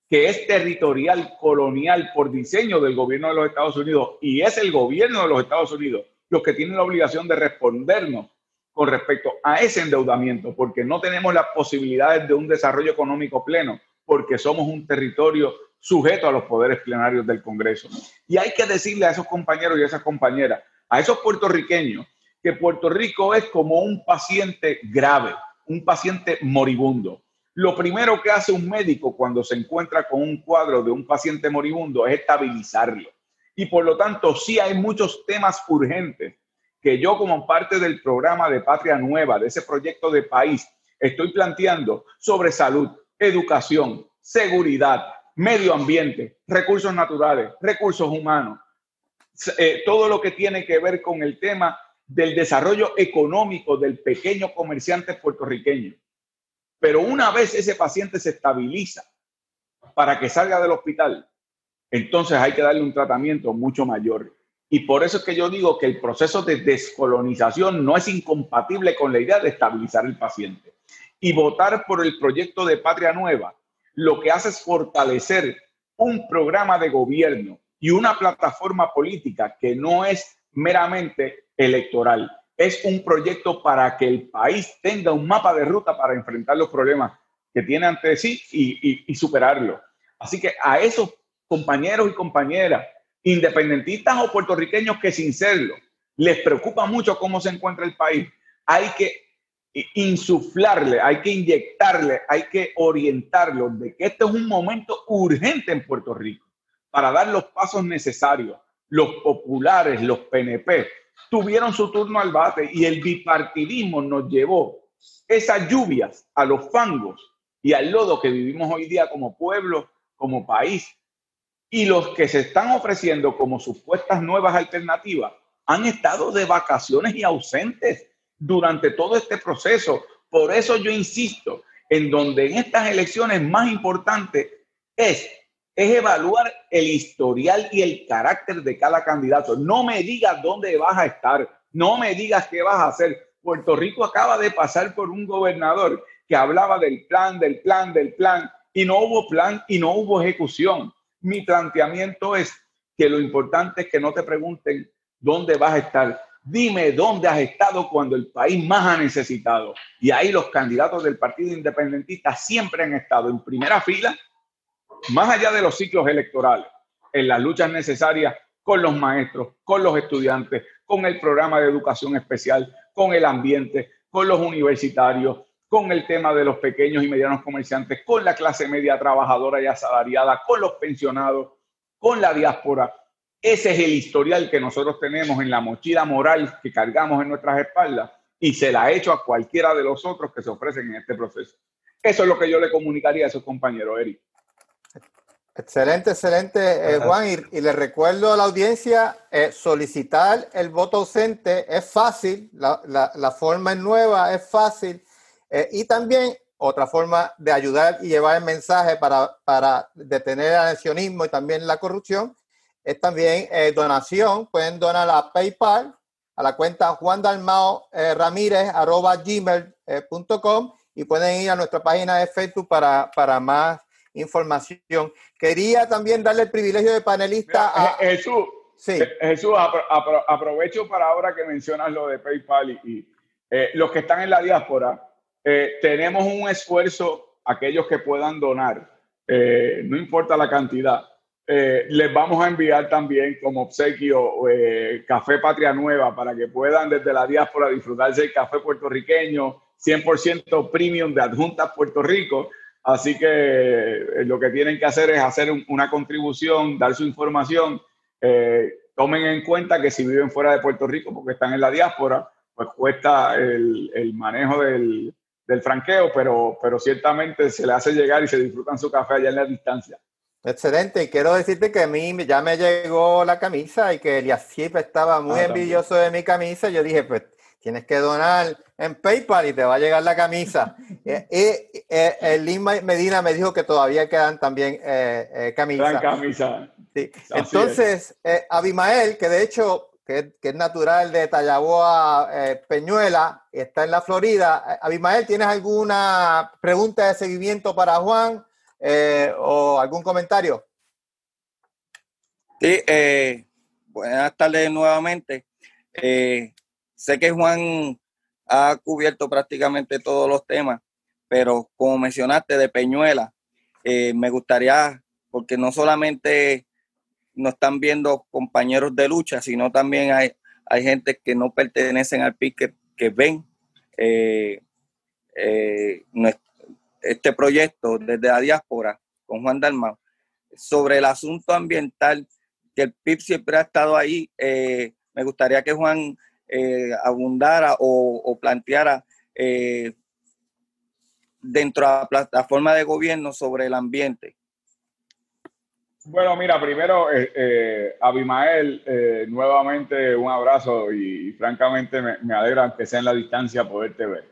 D: que es territorial, colonial, por diseño del gobierno de los Estados Unidos y es el gobierno de los Estados Unidos los que tienen la obligación de respondernos con respecto a ese endeudamiento, porque no tenemos las posibilidades de un desarrollo económico pleno, porque somos un territorio sujeto a los poderes plenarios del Congreso. Y hay que decirle a esos compañeros y a esas compañeras, a esos puertorriqueños, que Puerto Rico es como un paciente grave, un paciente moribundo. Lo primero que hace un médico cuando se encuentra con un cuadro de un paciente moribundo es estabilizarlo. Y por lo tanto, sí hay muchos temas urgentes que yo como parte del programa de Patria Nueva, de ese proyecto de país, estoy planteando sobre salud, educación, seguridad, medio ambiente, recursos naturales, recursos humanos, eh, todo lo que tiene que ver con el tema del desarrollo económico del pequeño comerciante puertorriqueño. Pero una vez ese paciente se estabiliza para que salga del hospital, entonces hay que darle un tratamiento mucho mayor. Y por eso es que yo digo que el proceso de descolonización no es incompatible con la idea de estabilizar el paciente. Y votar por el proyecto de Patria Nueva lo que hace es fortalecer un programa de gobierno y una plataforma política que no es meramente electoral. Es un proyecto para que el país tenga un mapa de ruta para enfrentar los problemas que tiene ante sí y, y superarlo. Así que a esos compañeros y compañeras, independentistas o puertorriqueños que sin serlo, les preocupa mucho cómo se encuentra el país, hay que insuflarle, hay que inyectarle, hay que orientarlo de que este es un momento urgente en Puerto Rico para dar los pasos necesarios. Los populares, los PNP, tuvieron su turno al bate y el bipartidismo nos llevó esas lluvias a los fangos y al lodo que vivimos hoy día como pueblo, como país. Y los que se están ofreciendo como supuestas nuevas alternativas han estado de vacaciones y ausentes durante todo este proceso. Por eso yo insisto en donde en estas elecciones más importante es, es evaluar el historial y el carácter de cada candidato. No me digas dónde vas a estar, no me digas qué vas a hacer. Puerto Rico acaba de pasar por un gobernador que hablaba del plan, del plan, del plan, y no hubo plan y no hubo ejecución. Mi planteamiento es que lo importante es que no te pregunten dónde vas a estar, Dime dónde has estado cuando el país más ha necesitado. Y ahí los candidatos del Partido Independentista siempre han estado en primera fila, más allá de los ciclos electorales, en las luchas necesarias con los maestros, con los estudiantes, con el programa de educación especial, con el ambiente, con los universitarios, con el tema de los pequeños y medianos comerciantes, con la clase media trabajadora y asalariada, con los pensionados, con la diáspora ese es el historial que nosotros tenemos en la mochila moral que cargamos en nuestras espaldas y se la he hecho a cualquiera de los otros que se ofrecen en este proceso. Eso es lo que yo le comunicaría a esos compañeros, Eric.
C: Excelente, excelente, eh, Juan. Y, le recuerdo a la audiencia, eh, solicitar el voto ausente es fácil, la, forma es nueva, es fácil. Eh, y también otra forma de ayudar y llevar el mensaje para, para detener el anexionismo y también la corrupción es también eh, donación. Pueden donar a PayPal, a la cuenta Juan Dalmao eh, Ramírez, arroba gmail.com eh, y pueden ir a nuestra página de Facebook para, para más información. Quería también darle el privilegio de panelista a...
D: Jesús, sí. Jesús, aprovecho para ahora que mencionas lo de PayPal y, los que están en la diáspora, tenemos un esfuerzo, aquellos que puedan donar, no importa la cantidad, eh, les vamos a enviar también como obsequio eh, Café Patria Nueva para que puedan desde la diáspora disfrutarse del café puertorriqueño 100% premium de Adjuntas Puerto Rico. Así que eh, lo que tienen que hacer es hacer una contribución, dar su información. tomen en cuenta que si viven fuera de Puerto Rico porque están en la diáspora, pues cuesta el, el manejo del, del franqueo, pero, pero ciertamente se le hace llegar y se disfrutan su café allá en la distancia.
C: Excelente, y quiero decirte que a mí ya me llegó la camisa y que Eliasip estaba muy ah, envidioso de mi camisa. Yo dije, pues tienes que donar en PayPal y te va a llegar la camisa. y, eh, el Lima Medina me dijo que todavía quedan también eh, eh camisas.
D: camisa.
C: Sí. Entonces, eh, Abimael, que de hecho que, es natural de Tallaboa, Peñuela, está en la Florida. Abimael, ¿tienes alguna pregunta de seguimiento para Juan? Eh, o algún comentario.
I: Sí, eh, buenas tardes nuevamente. Eh, sé que Juan ha cubierto prácticamente todos los temas, pero como mencionaste de Peñuela, me gustaría, porque no solamente nos están viendo compañeros de lucha, sino también hay, hay gente que no pertenecen al PIC que, ven este proyecto desde la diáspora con Juan Dalmau sobre el asunto ambiental, que el PIB siempre ha estado ahí. Eh, me gustaría que Juan eh, abundara o, planteara eh, dentro de la plataforma de gobierno sobre el ambiente.
D: Bueno, mira, primero, Abimael, nuevamente un abrazo y, francamente me, alegra que sea en la distancia poderte ver.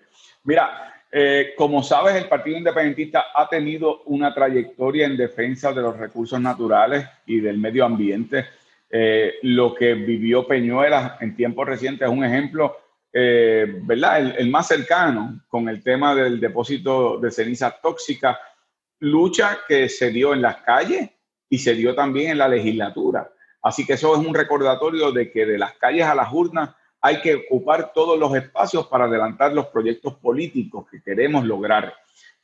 D: Mira, eh, como sabes, el Partido Independentista ha tenido una trayectoria en defensa de los recursos naturales y del medio ambiente. Eh, lo que vivió Peñuelas en tiempos recientes es un ejemplo, eh, ¿verdad? El, más cercano con el tema del depósito de cenizas tóxicas, lucha que se dio en las calles y se dio también en la legislatura. Así que eso es un recordatorio de que de las calles a las urnas hay que ocupar todos los espacios para adelantar los proyectos políticos que queremos lograr.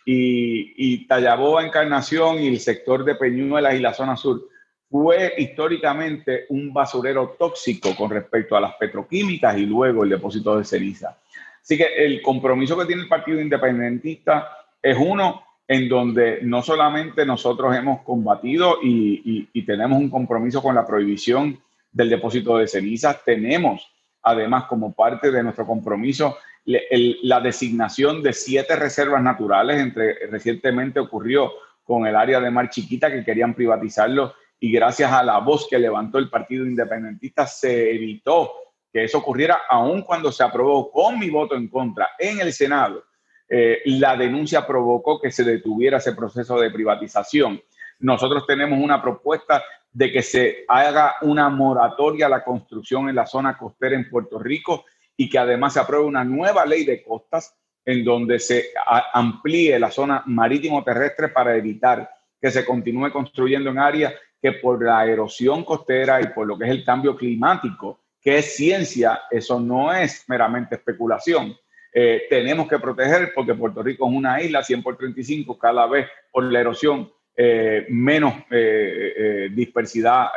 D: Y, y Tallaboa, Encarnación y el sector de Peñuelas y la zona sur fue históricamente un basurero tóxico con respecto a las petroquímicas y luego el depósito de ceniza. Así que el compromiso que tiene el Partido Independentista es uno en donde no solamente nosotros hemos combatido y, y tenemos un compromiso con la prohibición del depósito de cenizas, tenemos además como parte de nuestro compromiso la designación de siete reservas naturales. Entre, recientemente ocurrió con el área de Mar Chiquita que querían privatizarlo y gracias a la voz que levantó el Partido Independentista se evitó que eso ocurriera, aun cuando se aprobó con mi voto en contra en el Senado. Eh, la denuncia provocó que se detuviera ese proceso de privatización. Nosotros tenemos una propuesta de que se haga una moratoria a la construcción en la zona costera en Puerto Rico y que además se apruebe una nueva ley de costas en donde se amplíe la zona marítimo terrestre para evitar que se continúe construyendo en áreas que por la erosión costera y por lo que es el cambio climático, que es ciencia, eso no es meramente especulación. Eh, tenemos que proteger porque Puerto Rico es una isla 100 por 35 cada vez por la erosión eh, menos eh, eh, dispersidad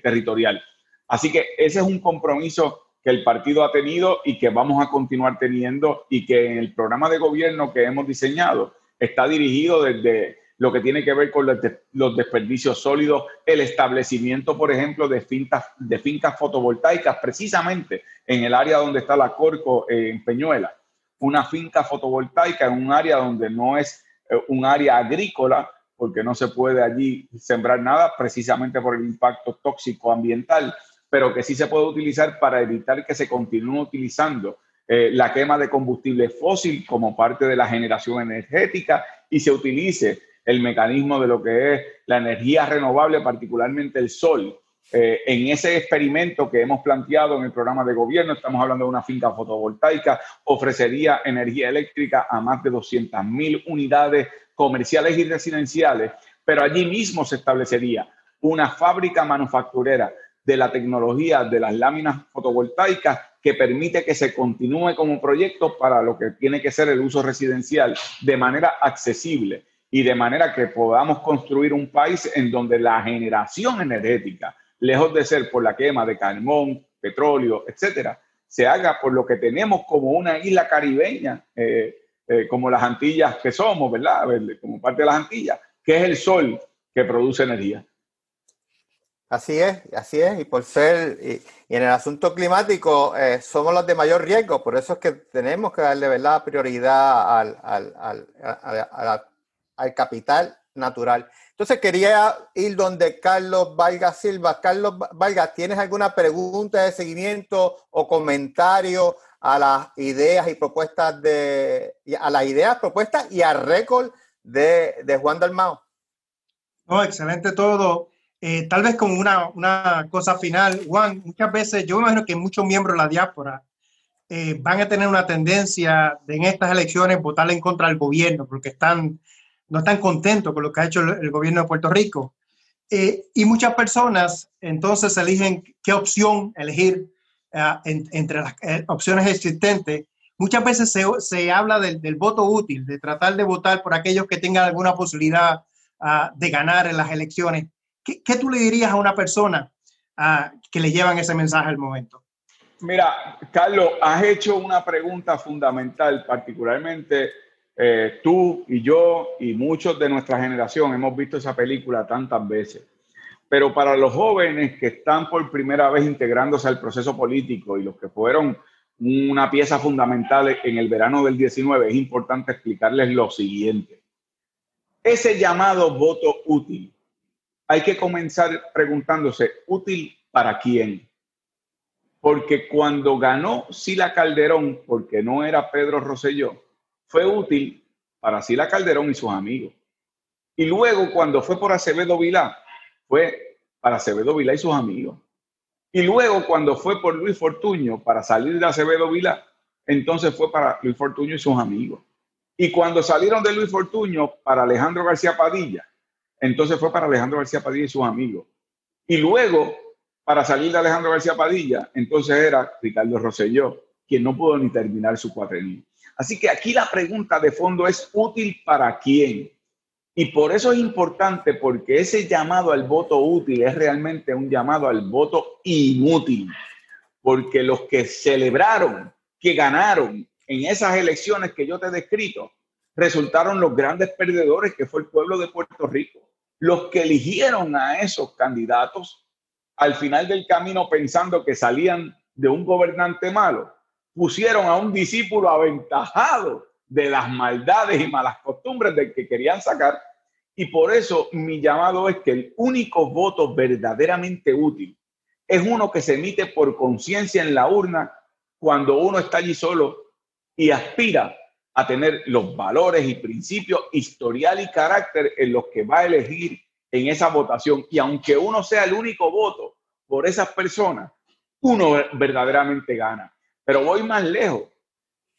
D: territorial. Así que ese es un compromiso que el partido ha tenido y que vamos a continuar teniendo y que en el programa de gobierno que hemos diseñado está dirigido desde lo que tiene que ver con los, desperdicios sólidos, el establecimiento, por ejemplo, de fincas, de fincas fotovoltaicas, precisamente en el área donde está la Corco en Peñuela. Una finca fotovoltaica en un área donde no es un área agrícola, porque no se puede allí sembrar nada precisamente por el impacto tóxico ambiental, pero que sí se puede utilizar para evitar que se continúe utilizando eh, la quema de combustible fósil como parte de la generación energética y se utilice el mecanismo de lo que es la energía renovable, particularmente el sol. Eh, en ese experimento que hemos planteado en el programa de gobierno, estamos hablando de una finca fotovoltaica, ofrecería energía eléctrica a más de 200.000 unidades comerciales y residenciales, pero allí mismo se establecería una fábrica manufacturera de la tecnología de las láminas fotovoltaicas que permite que se continúe como proyecto para lo que tiene que ser el uso residencial de manera accesible y de manera que podamos construir un país en donde la generación energética, lejos de ser por la quema de carbón, petróleo, etcétera, se haga por lo que tenemos como una isla caribeña, eh, eh, como las Antillas que somos, ¿verdad? Como parte de las Antillas, que es el sol que produce energía.
C: Así es, así es, y por ser, y, en el asunto climático eh, somos los de mayor riesgo, por eso es que tenemos que darle ¿verdad? prioridad al, al, al, al, capital natural. Entonces quería ir donde Carlos Valga Silva. Carlos Valga, ¿tienes alguna pregunta de seguimiento o comentario a las ideas y propuestas de, a las ideas, propuestas y al récord de, de Juan Dalmao?
E: No, excelente todo. Eh, tal vez como una, una, cosa final, Juan, muchas veces yo imagino que muchos miembros de la diáspora eh, van a tener una tendencia de en estas elecciones votar en contra del gobierno porque están, no están contentos con lo que ha hecho el, gobierno de Puerto Rico. Eh, y muchas personas entonces eligen qué opción elegir entre las opciones existentes. Muchas veces se, se habla del, del, voto útil, de tratar de votar por aquellos que tengan alguna posibilidad uh, de ganar en las elecciones. ¿Qué, tú le dirías a una persona ah, que le llevan ese mensaje al momento?
D: Mira, Carlos, has hecho una pregunta fundamental, particularmente eh, tú y yo y muchos de nuestra generación hemos visto esa película tantas veces. Pero para los jóvenes que están por primera vez integrándose al proceso político y los que fueron una pieza fundamental en el verano del 19, es importante explicarles lo siguiente. Ese llamado voto útil hay que comenzar preguntándose, ¿útil para quién? Porque cuando ganó Sila Calderón, porque no era Pedro Rosselló, fue útil para Sila Calderón y sus amigos. Y luego cuando fue por Acevedo Vilá, fue para Acevedo Vilá y sus amigos. Y luego cuando fue por Luis Fortuño para salir de Acevedo Vilá, entonces fue para Luis Fortuño y sus amigos. Y cuando salieron de Luis Fortuño para Alejandro García Padilla, entonces fue para Alejandro García Padilla y sus amigos. Y luego, para salir de Alejandro García Padilla, entonces era Ricardo Rosselló, quien no pudo ni terminar su cuatrenio. Así que aquí la pregunta de fondo es útil para quién. Y por eso es importante, porque ese llamado al voto útil es realmente un llamado al voto inútil. Porque los que celebraron, que ganaron en esas elecciones que yo te he descrito, resultaron los grandes perdedores, que fue el pueblo de Puerto Rico los que eligieron a esos candidatos al final del camino pensando que salían de un gobernante malo, pusieron a un discípulo aventajado de las maldades y malas costumbres del que querían sacar. Y por eso mi llamado es que el único voto verdaderamente útil es uno que se emite por conciencia en la urna cuando uno está allí solo y aspira a tener los valores y principios, historial y carácter en los que va a elegir en esa votación. Y aunque uno sea el único voto por esas personas, uno verdaderamente gana. Pero voy más lejos.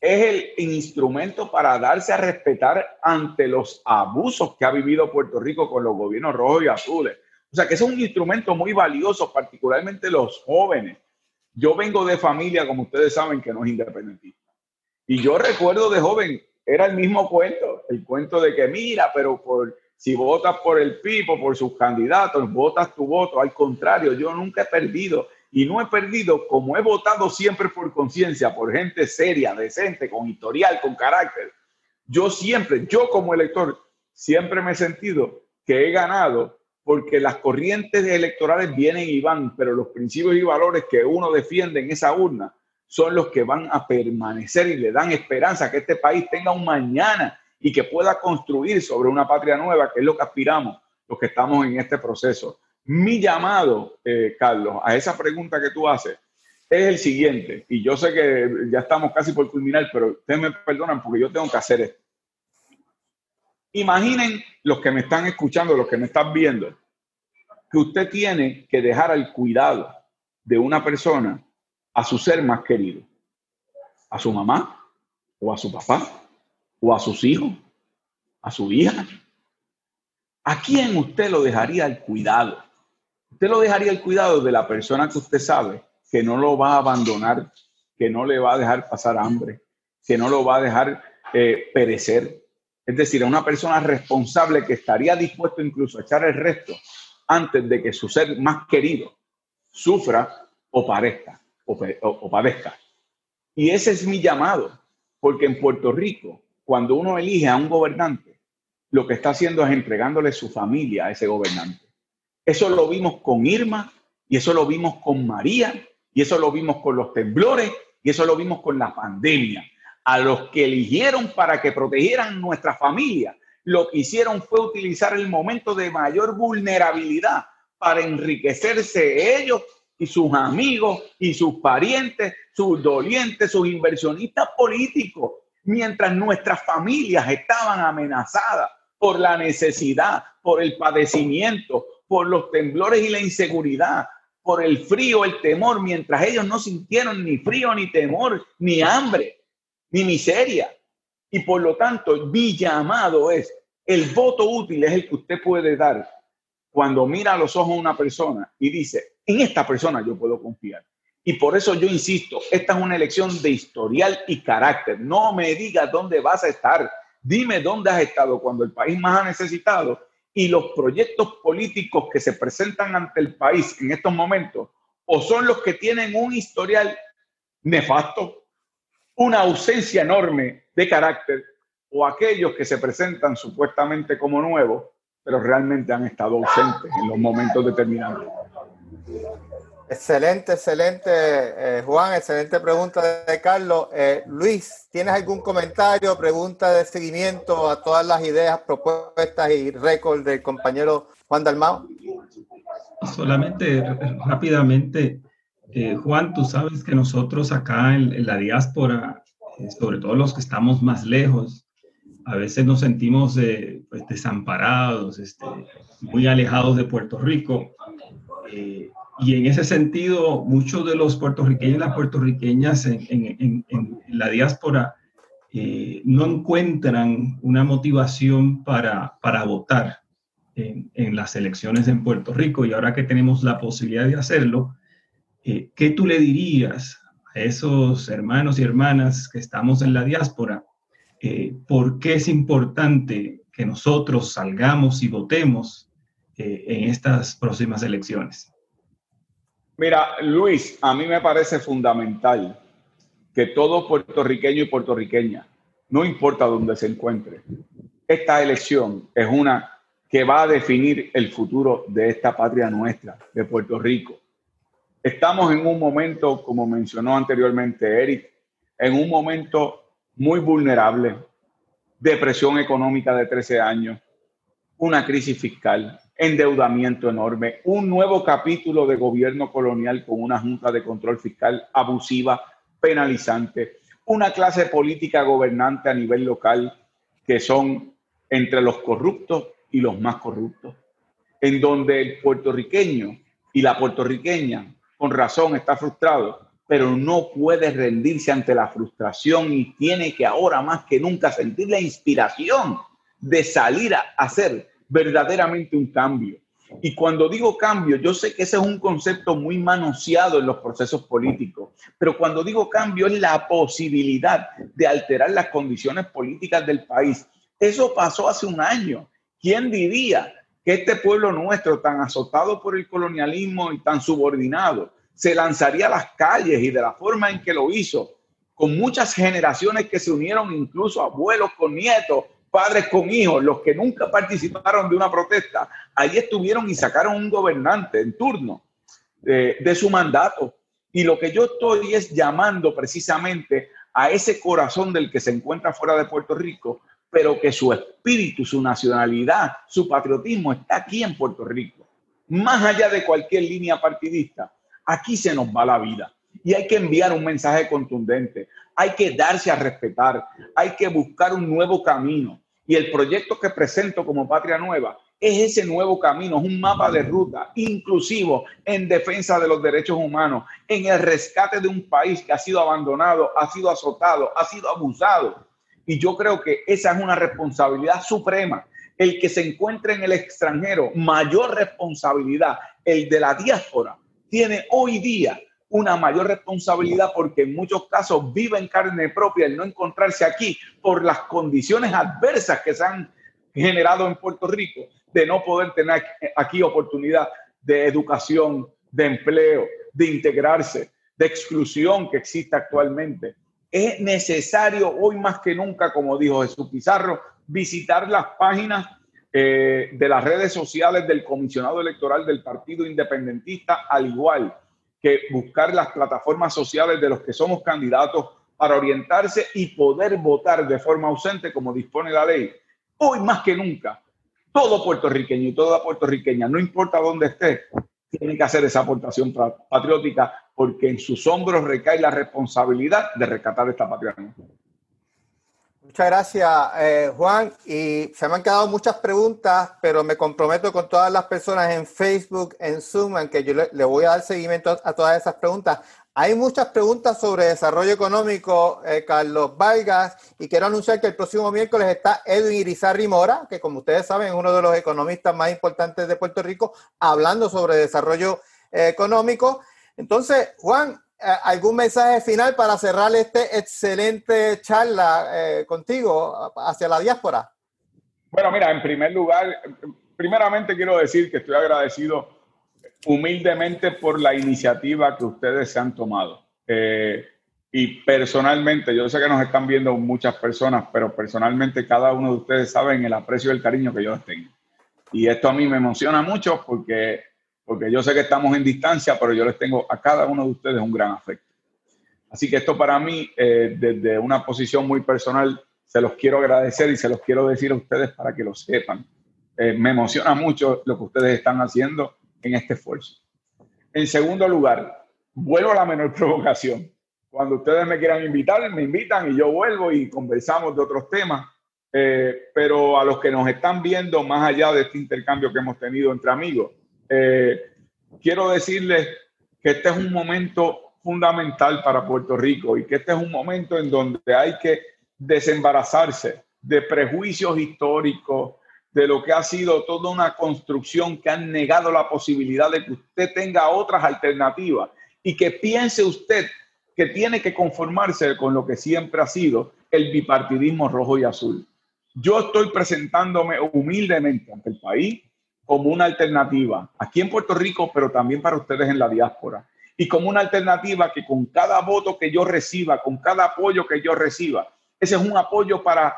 D: Es el instrumento para darse a respetar ante los abusos que ha vivido Puerto Rico con los gobiernos rojos y azules. O sea que es un instrumento muy valioso, particularmente los jóvenes. Yo vengo de familia, como ustedes saben, que no es independentista. Y yo recuerdo de joven, era el mismo cuento, el cuento de que mira, pero por, si votas por el PIB por sus candidatos, votas tu voto. Al contrario, yo nunca he perdido y no he perdido como he votado siempre por conciencia, por gente seria, decente, con historial, con carácter. Yo siempre, yo como elector, siempre me he sentido que he ganado porque las corrientes electorales vienen y van, pero los principios y valores que uno defiende en esa urna son los que van a permanecer y le dan esperanza que este país tenga un mañana y que pueda construir sobre una patria nueva, que es lo que aspiramos los que estamos en este proceso. Mi llamado, eh, Carlos, a esa pregunta que tú haces es el siguiente, y yo sé que ya estamos casi por culminar, pero ustedes me perdonan porque yo tengo que hacer esto. Imaginen los que me están escuchando, los que me están viendo, que usted tiene que dejar al cuidado de una persona a su ser más querido, a su mamá o a su papá o a sus hijos, a su hija. ¿A quién usted lo dejaría al cuidado? Usted lo dejaría al cuidado de la persona que usted sabe que no lo va a abandonar, que no le va a dejar pasar hambre, que no lo va a dejar eh, perecer, Es decir, a una persona responsable que estaría dispuesto incluso a echar el resto antes de que su ser más querido sufra o parezca o, padezca. Y ese es mi llamado, porque en Puerto Rico, cuando uno elige a un gobernante, lo que está haciendo es entregándole su familia a ese gobernante. Eso lo vimos con Irma y eso lo vimos con María y eso lo vimos con los temblores y eso lo vimos con la pandemia. A los que eligieron para que protegieran nuestra familia, lo que hicieron fue utilizar el momento de mayor vulnerabilidad para enriquecerse ellos y sus amigos y sus parientes, sus dolientes, sus inversionistas políticos, mientras nuestras familias estaban amenazadas por la necesidad, por el padecimiento, por los temblores y la inseguridad, por el frío, el temor, mientras ellos no sintieron ni frío, ni temor, ni hambre, ni miseria. Y por lo tanto, mi llamado es, el voto útil es el que usted puede dar cuando mira a los ojos a una persona y dice, en esta persona yo puedo confiar. Y por eso yo insisto, esta es una elección de historial y carácter. No me digas dónde vas a estar. Dime dónde has estado cuando el país más ha necesitado y los proyectos políticos que se presentan ante el país en estos momentos o son los que tienen un historial nefasto, una ausencia enorme de carácter o aquellos que se presentan supuestamente como nuevos, pero realmente han estado ausentes en los momentos determinantes.
C: Excelente, excelente, eh, Juan, excelente pregunta de Carlos. Eh, Luis, ¿tienes algún comentario, pregunta de seguimiento a todas las ideas, propuestas y récords del compañero Juan Dalmao?
F: Solamente rápidamente, eh, Juan, tú sabes que nosotros acá en, la diáspora, sobre todo los que estamos más lejos, a veces nos sentimos pues, desamparados, este, muy alejados de Puerto Rico y en ese sentido, muchos de los puertorriqueños y las puertorriqueñas en, la diáspora eh, no encuentran una motivación para, para votar en, las elecciones en Puerto Rico. Y ahora que tenemos la posibilidad de hacerlo, eh, ¿qué tú le dirías a esos hermanos y hermanas que estamos en la diáspora? ¿Por qué es importante que nosotros salgamos y votemos eh, en estas próximas elecciones?
D: Mira, Luis, a mí me parece fundamental que todo puertorriqueño y puertorriqueña, no importa dónde se encuentre, esta elección es una que va a definir el futuro de esta patria nuestra, de Puerto Rico. Estamos en un momento, como mencionó anteriormente Eric, en un momento muy vulnerable, depresión económica de 13 años, una crisis fiscal, endeudamiento enorme, un nuevo capítulo de gobierno colonial con una junta de control fiscal abusiva, penalizante, una clase política gobernante a nivel local que son entre los corruptos y los más corruptos, en donde el puertorriqueño y la puertorriqueña con razón está frustrado, pero no puede rendirse ante la frustración y tiene que ahora más que nunca sentir la inspiración de salir a hacer verdaderamente un cambio. Y cuando digo cambio, yo sé que ese es un concepto muy manoseado en los procesos políticos, pero cuando digo cambio es la posibilidad de alterar las condiciones políticas del país. Eso pasó hace un año. ¿Quién diría que este pueblo nuestro, tan azotado por el colonialismo y tan subordinado, se lanzaría a las calles y de la forma en que lo hizo, con muchas generaciones que se unieron, incluso abuelos con nietos, padres con hijos, los que nunca participaron de una protesta, ahí estuvieron y sacaron un gobernante en turno eh, de su mandato. Y lo que yo estoy es llamando precisamente a ese corazón del que se encuentra fuera de Puerto Rico, pero que su espíritu, su nacionalidad, su patriotismo está aquí en Puerto Rico. Más allá de cualquier línea partidista, aquí se nos va la vida. Y hay que enviar un mensaje contundente, hay que darse a respetar, hay que buscar un nuevo camino. Y el proyecto que presento como Patria Nueva es ese nuevo camino, es un mapa de ruta inclusivo en defensa de los derechos humanos, en el rescate de un país que ha sido abandonado, ha sido azotado, ha sido abusado. Y yo creo que esa es una responsabilidad suprema. El que se encuentre en el extranjero, mayor responsabilidad, el de la diáspora, tiene hoy día una mayor responsabilidad porque en muchos casos vive en carne propia el no encontrarse aquí por las condiciones adversas que se han generado en Puerto Rico de no poder tener aquí oportunidad de educación, de empleo, de integrarse, de exclusión que existe actualmente. Es necesario hoy más que nunca, como dijo Jesús Pizarro, visitar las páginas eh, de las redes sociales del comisionado electoral del Partido Independentista, al igual que buscar las plataformas sociales de los que somos candidatos para orientarse y poder votar de forma ausente como dispone la ley. Hoy más que nunca, todo puertorriqueño y toda puertorriqueña, no importa dónde esté, tiene que hacer esa aportación patriótica porque en sus hombros recae la responsabilidad de rescatar esta patria.
C: Muchas gracias, eh, Juan. Y se me han quedado muchas preguntas, pero me comprometo con todas las personas en Facebook, en Zoom, en que yo le, voy a dar seguimiento a todas esas preguntas. Hay muchas preguntas sobre desarrollo económico, eh, Carlos Vargas, y quiero anunciar que el próximo miércoles está Edwin Irizarry Mora, que como ustedes saben es uno de los economistas más importantes de Puerto Rico, hablando sobre desarrollo eh, económico. Entonces, Juan, ¿algún mensaje final para cerrar este excelente charla contigo hacia la diáspora?
D: Bueno, mira, en primer lugar, primeramente quiero decir que estoy agradecido humildemente por la iniciativa que ustedes se han tomado. Eh, y personalmente, yo sé que nos están viendo muchas personas, pero personalmente cada uno de ustedes saben el aprecio y el cariño que yo les tengo. Y esto a mí me emociona mucho porque, porque yo sé que estamos en distancia, pero yo les tengo a cada uno de ustedes un gran afecto. Así que esto para mí, eh, desde una posición muy personal, se los quiero agradecer y se los quiero decir a ustedes para que lo sepan. Eh, me emociona mucho lo que ustedes están haciendo en este esfuerzo. En segundo lugar, vuelvo a la menor provocación. Cuando ustedes me quieran invitar, me invitan y yo vuelvo y conversamos de otros temas. Eh, pero a los que nos están viendo más allá de este intercambio que hemos tenido entre amigos, eh, quiero decirles que este es un momento fundamental para Puerto Rico y que este es un momento en donde hay que desembarazarse de prejuicios históricos, de lo que ha sido toda una construcción que han negado la posibilidad de que usted tenga otras alternativas y que piense usted que tiene que conformarse con lo que siempre ha sido el bipartidismo rojo y azul. Yo estoy presentándome humildemente ante el país como una alternativa aquí en Puerto Rico, pero también para ustedes en la diáspora. Y como una alternativa que con cada voto que yo reciba, con cada apoyo que yo reciba, ese es un apoyo para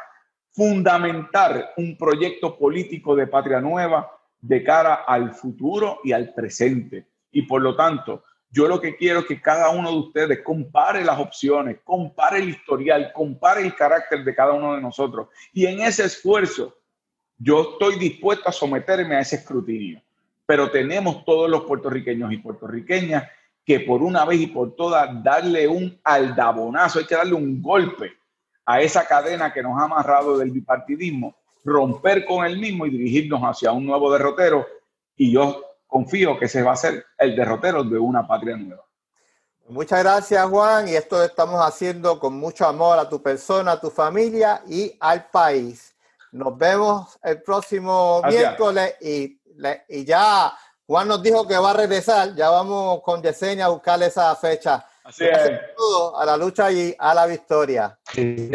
D: fundamentar un proyecto político de patria nueva de cara al futuro y al presente. Y por lo tanto, yo lo que quiero es que cada uno de ustedes compare las opciones, compare el historial, compare el carácter de cada uno de nosotros. Y en ese esfuerzo, yo estoy dispuesto a someterme a ese escrutinio. Pero tenemos todos los puertorriqueños y puertorriqueñas que por una vez y por todas darle un aldabonazo, hay que darle un golpe a esa cadena que nos ha amarrado del bipartidismo, romper con el mismo y dirigirnos hacia un nuevo derrotero. Y yo confío que ese va a ser el derrotero de una patria nueva.
C: Muchas gracias, Juan. Y esto estamos haciendo con mucho amor a tu persona, a tu familia y al país. Nos vemos el próximo miércoles y, y, ya Juan nos dijo que va a regresar. Ya vamos con Yesenia a buscar esa fecha.
D: Así es.
C: A la lucha y a la victoria.
H: Sí.